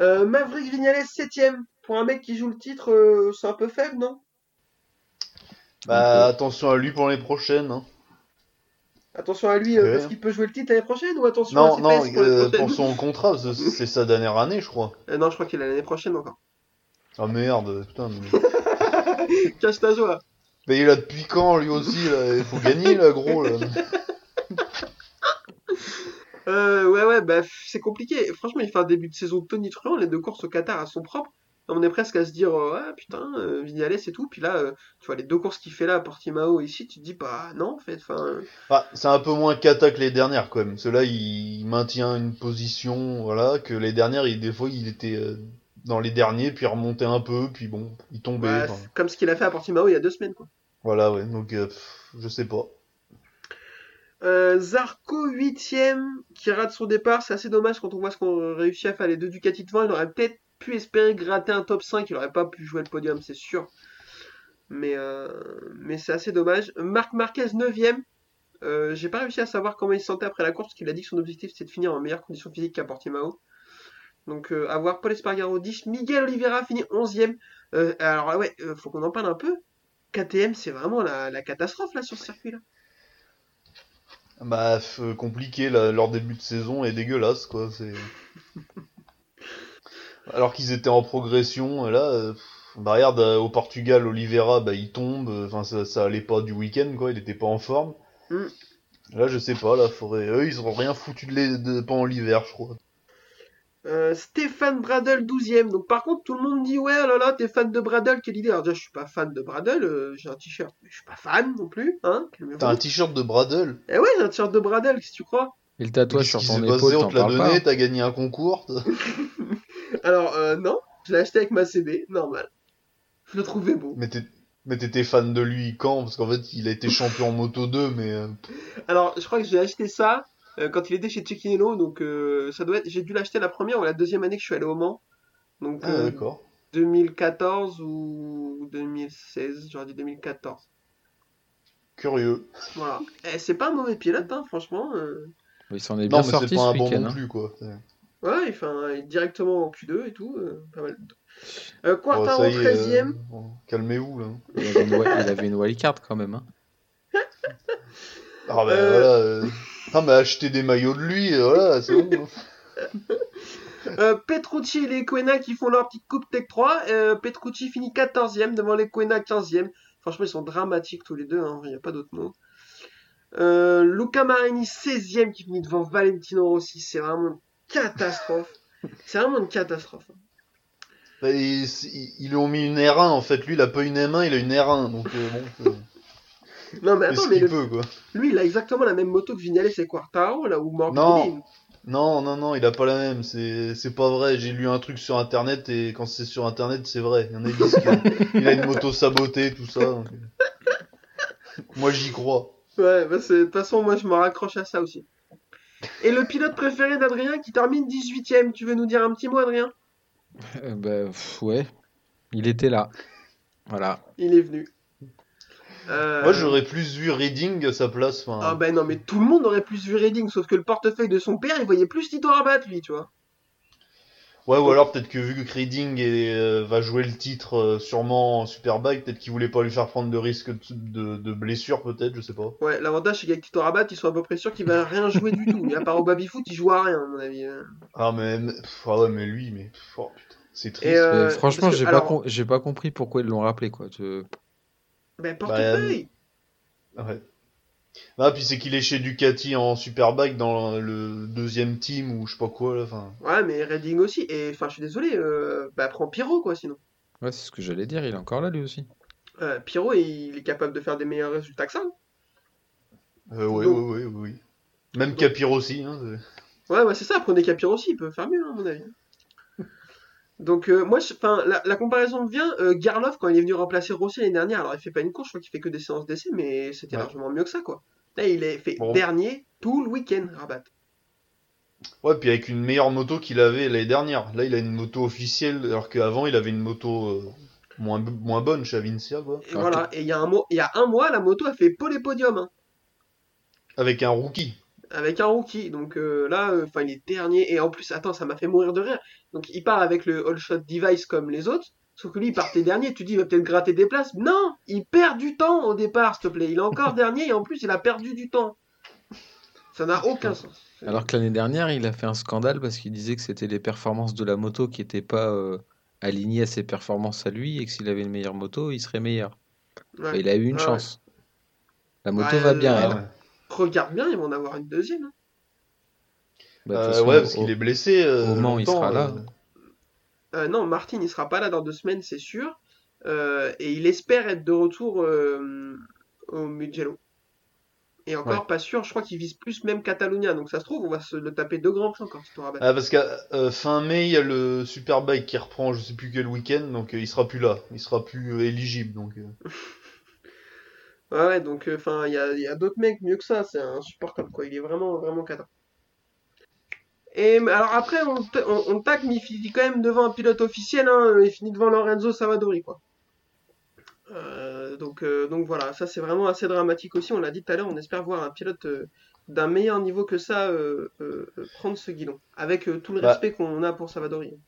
Euh, Maverick Vignales 7ème. Pour un mec qui joue le titre, euh, c'est un peu faible, non? Bah, attention à lui pour les prochaines. Hein. Attention à lui, euh, Ouais. parce qu'il peut jouer le titre l'année prochaine ou attention à Non, ses non, fesses pour l'année euh, pour son [LAUGHS] contrat, c'est- c'est sa dernière année, je crois. Euh, Non, je crois qu'il a l'année prochaine encore. Ah merde, putain. Mais, [LAUGHS] Cache ta joie. Mais il a depuis quand, lui aussi là Il faut gagner, là, gros. Là. [LAUGHS] Euh, ouais, ouais, bah, c'est compliqué. Franchement, il fait un début de saison tonitruant. Les deux courses au Qatar, elles sont propres. On est presque à se dire, ah putain, euh, Vignales et tout. Puis là, euh, tu vois, les deux courses qu'il fait là à Portimao ici, tu te dis, bah non, en fait. Euh, Ah, c'est un peu moins cata que les dernières, quand même. Ceux-là, il maintient une position, voilà, que les dernières, il, des fois, il était euh, dans les derniers, puis il remontait un peu, puis bon, il tombait. ouais, comme ce qu'il a fait à Portimao il y a deux semaines, quoi. Voilà, ouais, donc, euh, je sais pas. Euh, Zarco 8ème qui rate son départ, c'est assez dommage quand on voit ce qu'on réussit à faire les deux Ducati devant. Il aurait peut-être pu espérer gratter un top 5, il aurait pas pu jouer le podium, c'est sûr. Mais, euh, c'est assez dommage. Marc Marquez 9ème. Euh, j'ai pas réussi à savoir comment il se sentait après la course, parce qu'il a dit que son objectif c'était de finir en meilleure condition physique qu'à Portimao. Donc euh, à voir Paul Espargaro 10, Miguel Oliveira finit 11ème. Euh, alors ouais, faut qu'on en parle un peu. KTM c'est vraiment la, la catastrophe là sur ce circuit là. Bah, euh, compliqué, là, leur début de saison est dégueulasse, quoi. C'est... [LAUGHS] Alors qu'ils étaient en progression, et là, euh, bah regarde, euh, au Portugal, Oliveira, bah il tombe, euh, enfin ça, ça allait pas du week-end, quoi, il était pas en forme. Mm. Là, je sais pas, là, faudrait... eux, ils ont rien foutu de, l'é- de... pendant l'hiver, je crois. Euh, Stéphane Bradel 12ème. Donc par contre, tout le monde dit ouais, oh là là, t'es fan de Bradel, quelle idée. Alors déjà, je suis pas fan de Bradel, euh, j'ai un t-shirt, mais je suis pas fan non plus, hein. T'as un t-shirt de Bradel. Eh ouais, j'ai un t-shirt de Bradel, qu'est-ce que tu crois? Et le tatouage sur ton épaule, On t'en te l'a parles pas. donné, t'as gagné un concours. [LAUGHS] Alors euh, non, je l'ai acheté avec ma CD, normal. Je le trouvais beau. Mais t'es- mais t'étais fan de lui quand? Parce qu'en fait, il a été champion en Moto 2, mais. euh, Alors, je crois que j'ai acheté ça euh, quand il était chez Cecchino, donc euh, ça doit être, j'ai dû l'acheter la première ou la deuxième année que je suis allé au Mans. Donc Ah, euh, d'accord. 2014 ou 2016, j'aurais dit 2014. Curieux. Voilà. Eh, c'est pas un mauvais pilote, hein, franchement. euh. Il s'en est Non, bien mais sorti c'est pas ce un bon non hein. plus, quoi. Ouais, enfin, il est directement en Q2 et tout, euh, pas mal. Euh, Bon, Quartaro ça y est, 13ème. euh, bon, Calmez-vous, là. Il avait une, wi- il avait une wildcard quand même. Hein. Ah, bah Euh. voilà. Non, mais acheter des maillots de lui, euh, voilà, c'est bon. [LAUGHS] Euh, Petrucci et les Quena qui font leur petite coupe Tech 3. Euh, Petrucci finit 14ème devant les Quena 15ème. Franchement, ils sont dramatiques tous les deux, hein, il n'y a pas d'autre mot. Euh, Luca Marini 16ème qui finit devant Valentino Rossi. C'est vraiment une catastrophe. C'est vraiment une catastrophe. Bah, ils, ils- ils lui ont mis une R1, en fait. Lui, il a pas une M1, il a une R1. Donc, bon, Non, mais attends, mais qu'il le- peut, quoi. lui, il a exactement la même moto que Vignales et Quartaro, là où Morbidelli. Non. Non, non, non, il a pas la même. C'est, c'est pas vrai. J'ai lu un truc sur internet et quand c'est sur internet, c'est vrai. Il y en a qui disent qu'il [LAUGHS] a une moto sabotée, tout ça. donc, euh. Moi, j'y crois. Ouais, bah c'est- de toute façon, moi, je me raccroche à ça aussi. Et le pilote préféré d'Adrien qui termine 18ème. Tu veux nous dire un petit mot, Adrien? Euh, bah, pff, ouais, il était là. Voilà. Il est venu. Euh, Moi, j'aurais plus vu Reading à sa place. Enfin, Ah ben non, mais tout le monde aurait plus vu Reading, sauf que le portefeuille de son père, il voyait plus Tito Rabat, lui, tu vois. Ouais, ou alors peut-être que vu que Reading est, euh, va jouer le titre euh, sûrement en Superbike, peut-être qu'il voulait pas lui faire prendre de risque de, de, de blessure, peut-être, je sais pas. Ouais, l'avantage, c'est qu'avec Tito Rabat, ils sont à peu près sûrs qu'il va rien jouer du tout. Et à part au baby-foot, il joue à rien, à mon avis. hein. Ah, mais, mais- pff, ah ouais, mais lui, mais pff, oh, putain, c'est triste. Euh, franchement, j'ai alors- pas, com- pas compris pourquoi ils l'ont rappelé quoi. Je- Ben, portefeuille Ouais. Ah, puis c'est qu'il est chez Ducati en Superbike dans le deuxième team ou je sais pas quoi, là. Ouais, mais Reading aussi. Et enfin, je suis désolé, euh, bah prends Pyro, quoi, sinon. Ouais, c'est ce que j'allais dire. Il est encore là lui aussi. Euh, Pyro, il est capable de faire des meilleurs résultats que ça. hein. Euh, ouais, ouais, ouais, oui. Même Donc- Capir aussi, hein. Ouais, ouais, c'est ça, prenez Capir aussi, il peut faire mieux, hein, à mon avis. Donc, euh, moi, je- enfin, la, la comparaison me vient, euh, Garlov, quand il est venu remplacer Rossi l'année dernière, alors il fait pas une course, je crois qu'il fait que des séances d'essai, mais c'était Ouais. largement mieux que ça, quoi. Là, il est fait Bon. dernier tout le week-end, Rabat. Ouais, puis avec une meilleure moto qu'il avait l'année dernière. Là, il a une moto officielle, alors qu'avant, il avait une moto euh, moins, moins bonne chez Avincia, quoi. Et voilà, et il y, a un mois- il y a un mois, la moto a fait pole et podium, hein, Avec un rookie. Avec un rookie. Donc euh, là, euh, enfin, il est dernier, et en plus, attends, ça m'a fait mourir de rire. Donc il part avec le All Shot Device comme les autres, sauf que lui, il partait dernier, tu dis, il va peut-être gratter des places. Non, il perd du temps au départ, s'il te plaît. Il est encore dernier, et en plus, il a perdu du temps. Ça n'a aucun sens. Alors que l'année dernière, il a fait un scandale parce qu'il disait que c'était les performances de la moto qui n'étaient pas euh, alignées à ses performances à lui et que s'il avait une meilleure moto, il serait meilleur. Ouais. Enfin, il a eu une Ouais, chance. La moto Ouais, va bien, elle. Regarde bien, ils vont en avoir une deuxième. hein. Bah, de Euh, façon, ouais, parce au- qu'il est blessé. euh, au Mans, il sera là. euh. Euh, non, Martin, il sera pas là dans deux semaines, c'est sûr. Euh, et il espère être de retour euh, au Mugello. Et encore Ouais. pas sûr, je crois qu'il vise plus même Catalunya. Donc ça se trouve, on va se le taper deux grands prix encore, Rabat. Ah, parce qu'à euh, fin mai, il y a le Superbike qui reprend, je sais plus quel week-end, donc euh, il sera plus là. Il sera plus euh, éligible, donc. [LAUGHS] euh. Ouais, ouais, donc enfin, il y a, il y a d'autres mecs mieux que ça, c'est insupportable quoi. Il est vraiment, vraiment cata. Et alors après, on, on, on tacle, mais il finit quand même devant un pilote officiel, hein, il finit devant Lorenzo Savadori quoi. Euh, donc, euh, donc voilà, ça c'est vraiment assez dramatique aussi. On l'a dit tout à l'heure, on espère voir un pilote euh, d'un meilleur niveau que ça euh, euh, euh, prendre ce guidon, avec euh, tout le Bah. respect qu'on a pour Savadori.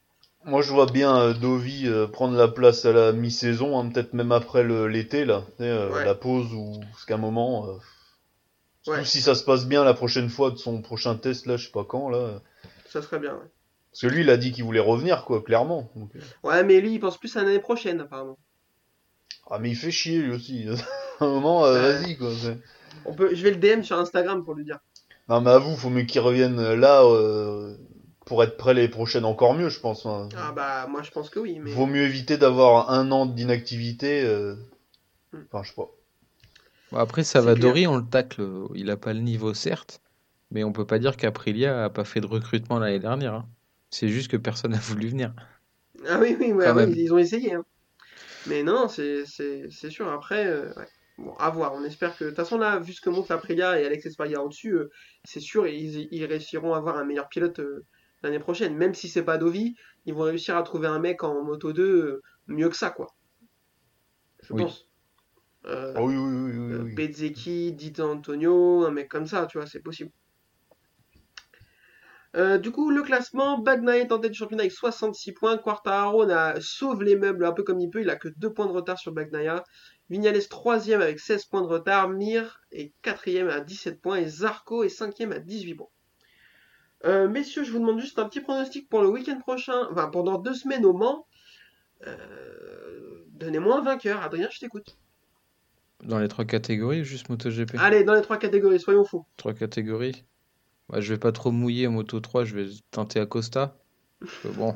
Moi, je vois bien euh, Dovi euh, prendre la place à la mi-saison, hein, peut-être même après l'été, là. Euh, Ouais. La pause ou parce qu'à un moment. euh, Ouais. si ça se passe bien la prochaine fois de son prochain test, là, je sais pas quand, là. Ça serait bien. Ouais, Parce que lui, il a dit qu'il voulait revenir, quoi, clairement. Donc, Ouais, mais lui, il pense plus à l'année prochaine apparemment. Ah, mais il fait chier, lui aussi. [LAUGHS] à un moment, euh, vas-y, quoi. On peut, je vais le DM sur Instagram pour lui dire. Non, mais avoue, faut mieux qu'il revienne là, pour être prêt les prochaines encore mieux, je pense. hein. Ah bah moi je pense que oui, mais Vaut mieux éviter d'avoir un an d'inactivité. euh, Hmm. Enfin, je sais pas. Bon, après, Savadori, on le tacle. Il a pas le niveau, certes, mais on peut pas dire qu'Aprilia a pas fait de recrutement l'année dernière. hein. C'est juste que personne n'a voulu venir. Ah oui, oui, ouais, Quand ouais, même. ils ont essayé. hein. Mais non, c'est sûr. Après, euh, ouais. bon, à voir. On espère que. De toute façon, là, vu ce que montre Aprilia et Alex Espargaro dessus, euh, c'est sûr, ils, ils réussiront à avoir un meilleur pilote euh, l'année prochaine. Même si c'est pas Dovi, ils vont réussir à trouver un mec en Moto 2 euh, mieux que ça, quoi. Je Oui. pense. Euh, Ah oui, oui, oui, oui, euh. Bezzecchi, Dito Antonio, un mec comme ça, tu vois, c'est possible. Euh, du coup, le classement, Bagnaia est en tête du championnat avec 66 points. Quartararo sauve les meubles un peu comme il peut, il a que 2 points de retard sur Bagnaia. Vignales 3ème avec 16 points de retard. Mir est 4ème à 17 points et Zarco est 5ème à 18 points. Euh, messieurs, je vous demande juste un petit pronostic pour le week-end prochain, enfin pendant deux semaines au Mans. Euh, Donnez-moi un vainqueur, Adrien, je t'écoute. Dans les trois catégories, juste MotoGP? Allez, dans les trois catégories, soyons fous. Trois catégories? Bah, je vais pas trop mouiller en Moto 3, je vais tenter Acosta. Que bon.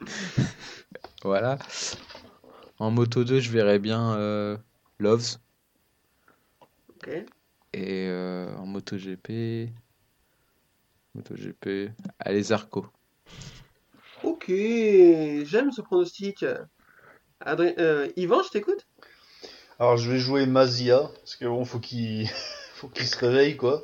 [LAUGHS] voilà. En Moto 2, je verrais bien euh, Loves. Ok. Et euh, en MotoGP. MotoGP. Allez, Zarco. Ok, j'aime ce pronostic. Adrien, euh, Yvan, je t'écoute. Alors, je vais jouer Mazia, parce que bon, faut qu'il [LAUGHS] faut qu'il se réveille, quoi.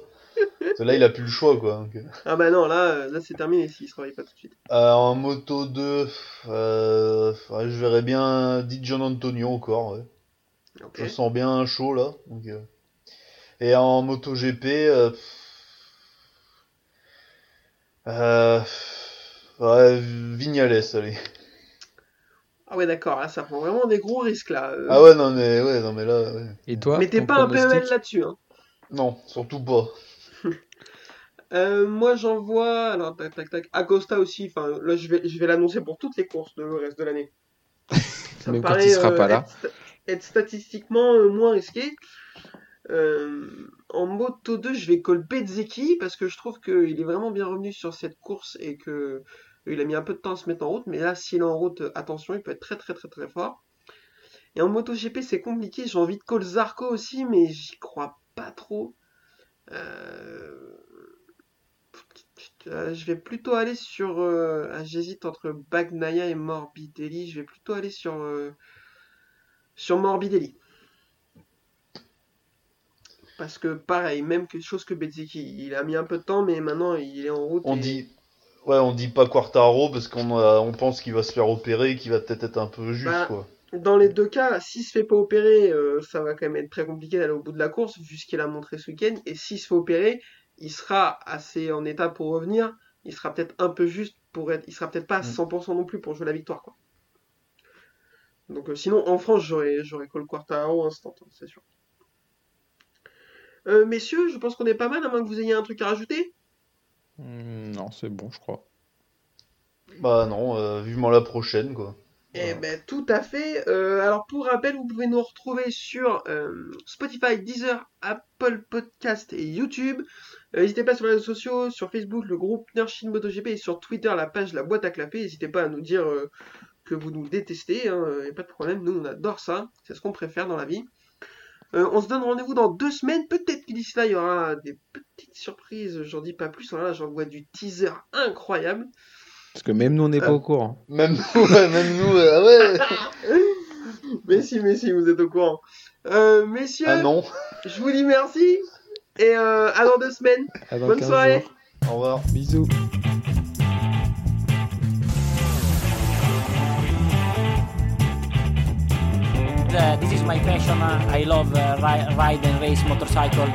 Là, il a plus le choix, quoi. donc, euh. Ah bah non, là, euh, là c'est terminé s'il se réveille pas tout de suite. Euh, en moto 2, euh, ouais, je verrais bien Di Gian Antonio encore, ouais. Je sens bien chaud, là. donc, euh. Et en moto GP, euh... euh, ouais, Vignales, allez. Ah ouais, d'accord, là ça prend vraiment des gros risques là. euh. Ah ouais, non, mais, ouais, non, mais là, ouais. Et toi Mais t'es ton pas un PEL là-dessus. Hein. Non, surtout pas. [LAUGHS] Euh, moi j'envoie, alors tac tac tac, Acosta aussi, enfin là je vais, je vais l'annoncer pour toutes les courses de le reste de l'année. [LAUGHS] Ça me Même quand paraît il sera euh, pas là. être, sta- être statistiquement euh, moins risqué. Euh, en moto 2, je vais call Bezzecchi parce que je trouve qu'il est vraiment bien revenu sur cette course et que il a mis un peu de temps à se mettre en route, mais là s'il est en route, euh, attention, il peut être très très très très fort. Et en moto GP, c'est compliqué, j'ai envie de call Zarco aussi, mais j'y crois pas trop. Euh, je vais plutôt aller sur. ah, J'hésite entre Bagnaia et Morbidelli. Je vais plutôt aller sur. sur Morbidelli. Parce que pareil, même quelque chose que Bezzecchi. Il a mis un peu de temps, mais maintenant il est en route. On et- dit, ouais, on dit pas Quartaro parce qu'on on pense qu'il va se faire opérer, qu'il va peut-être être un peu juste, Bah, quoi. Dans les deux cas, s'il se fait pas opérer, euh, ça va quand même être très compliqué d'aller au bout de la course, vu ce qu'il a montré ce week-end. Et s'il se fait opérer, il sera assez en état pour revenir. Il sera peut-être un peu juste pour être. Il sera peut-être pas à Mm. 100% non plus pour jouer la victoire, quoi. Donc euh, sinon, en France, j'aurais j'aurais Cole Quartaro instant, hein, c'est sûr. Euh, messieurs, je pense qu'on est pas mal, à moins que vous ayez un truc à rajouter. Hmm, Non, c'est bon, je crois. Bah non, euh, vivement la prochaine, quoi. Eh ben, tout à fait. Euh, alors, pour rappel, vous pouvez nous retrouver sur euh, Spotify, Deezer, Apple Podcast et YouTube. Euh, N'hésitez pas sur les réseaux sociaux, sur Facebook, le groupe Nershin MotoGP et sur Twitter, la page La Boîte à Clapper. N'hésitez pas à nous dire euh, que vous nous détestez, il n'y a pas de problème. Nous, on adore ça. C'est ce qu'on préfère dans la vie. Euh, on se donne rendez-vous dans deux semaines. Peut-être que d'ici là, il y aura des petites surprises. J'en dis pas plus. Là, j'envoie du teaser incroyable. Parce que même nous, on n'est pas Euh. au courant. Même nous, [LAUGHS] ouais, même nous, euh, ah ouais. [LAUGHS] mais si, mais si, vous êtes au courant. Euh, messieurs, Ah non. je vous dis merci et euh, à dans deux semaines. Dans Bonne 15 soirée. jours. Au revoir. Bisous. Uh, this is my passion. Uh, I love uh, ri- ride and race motorcycle.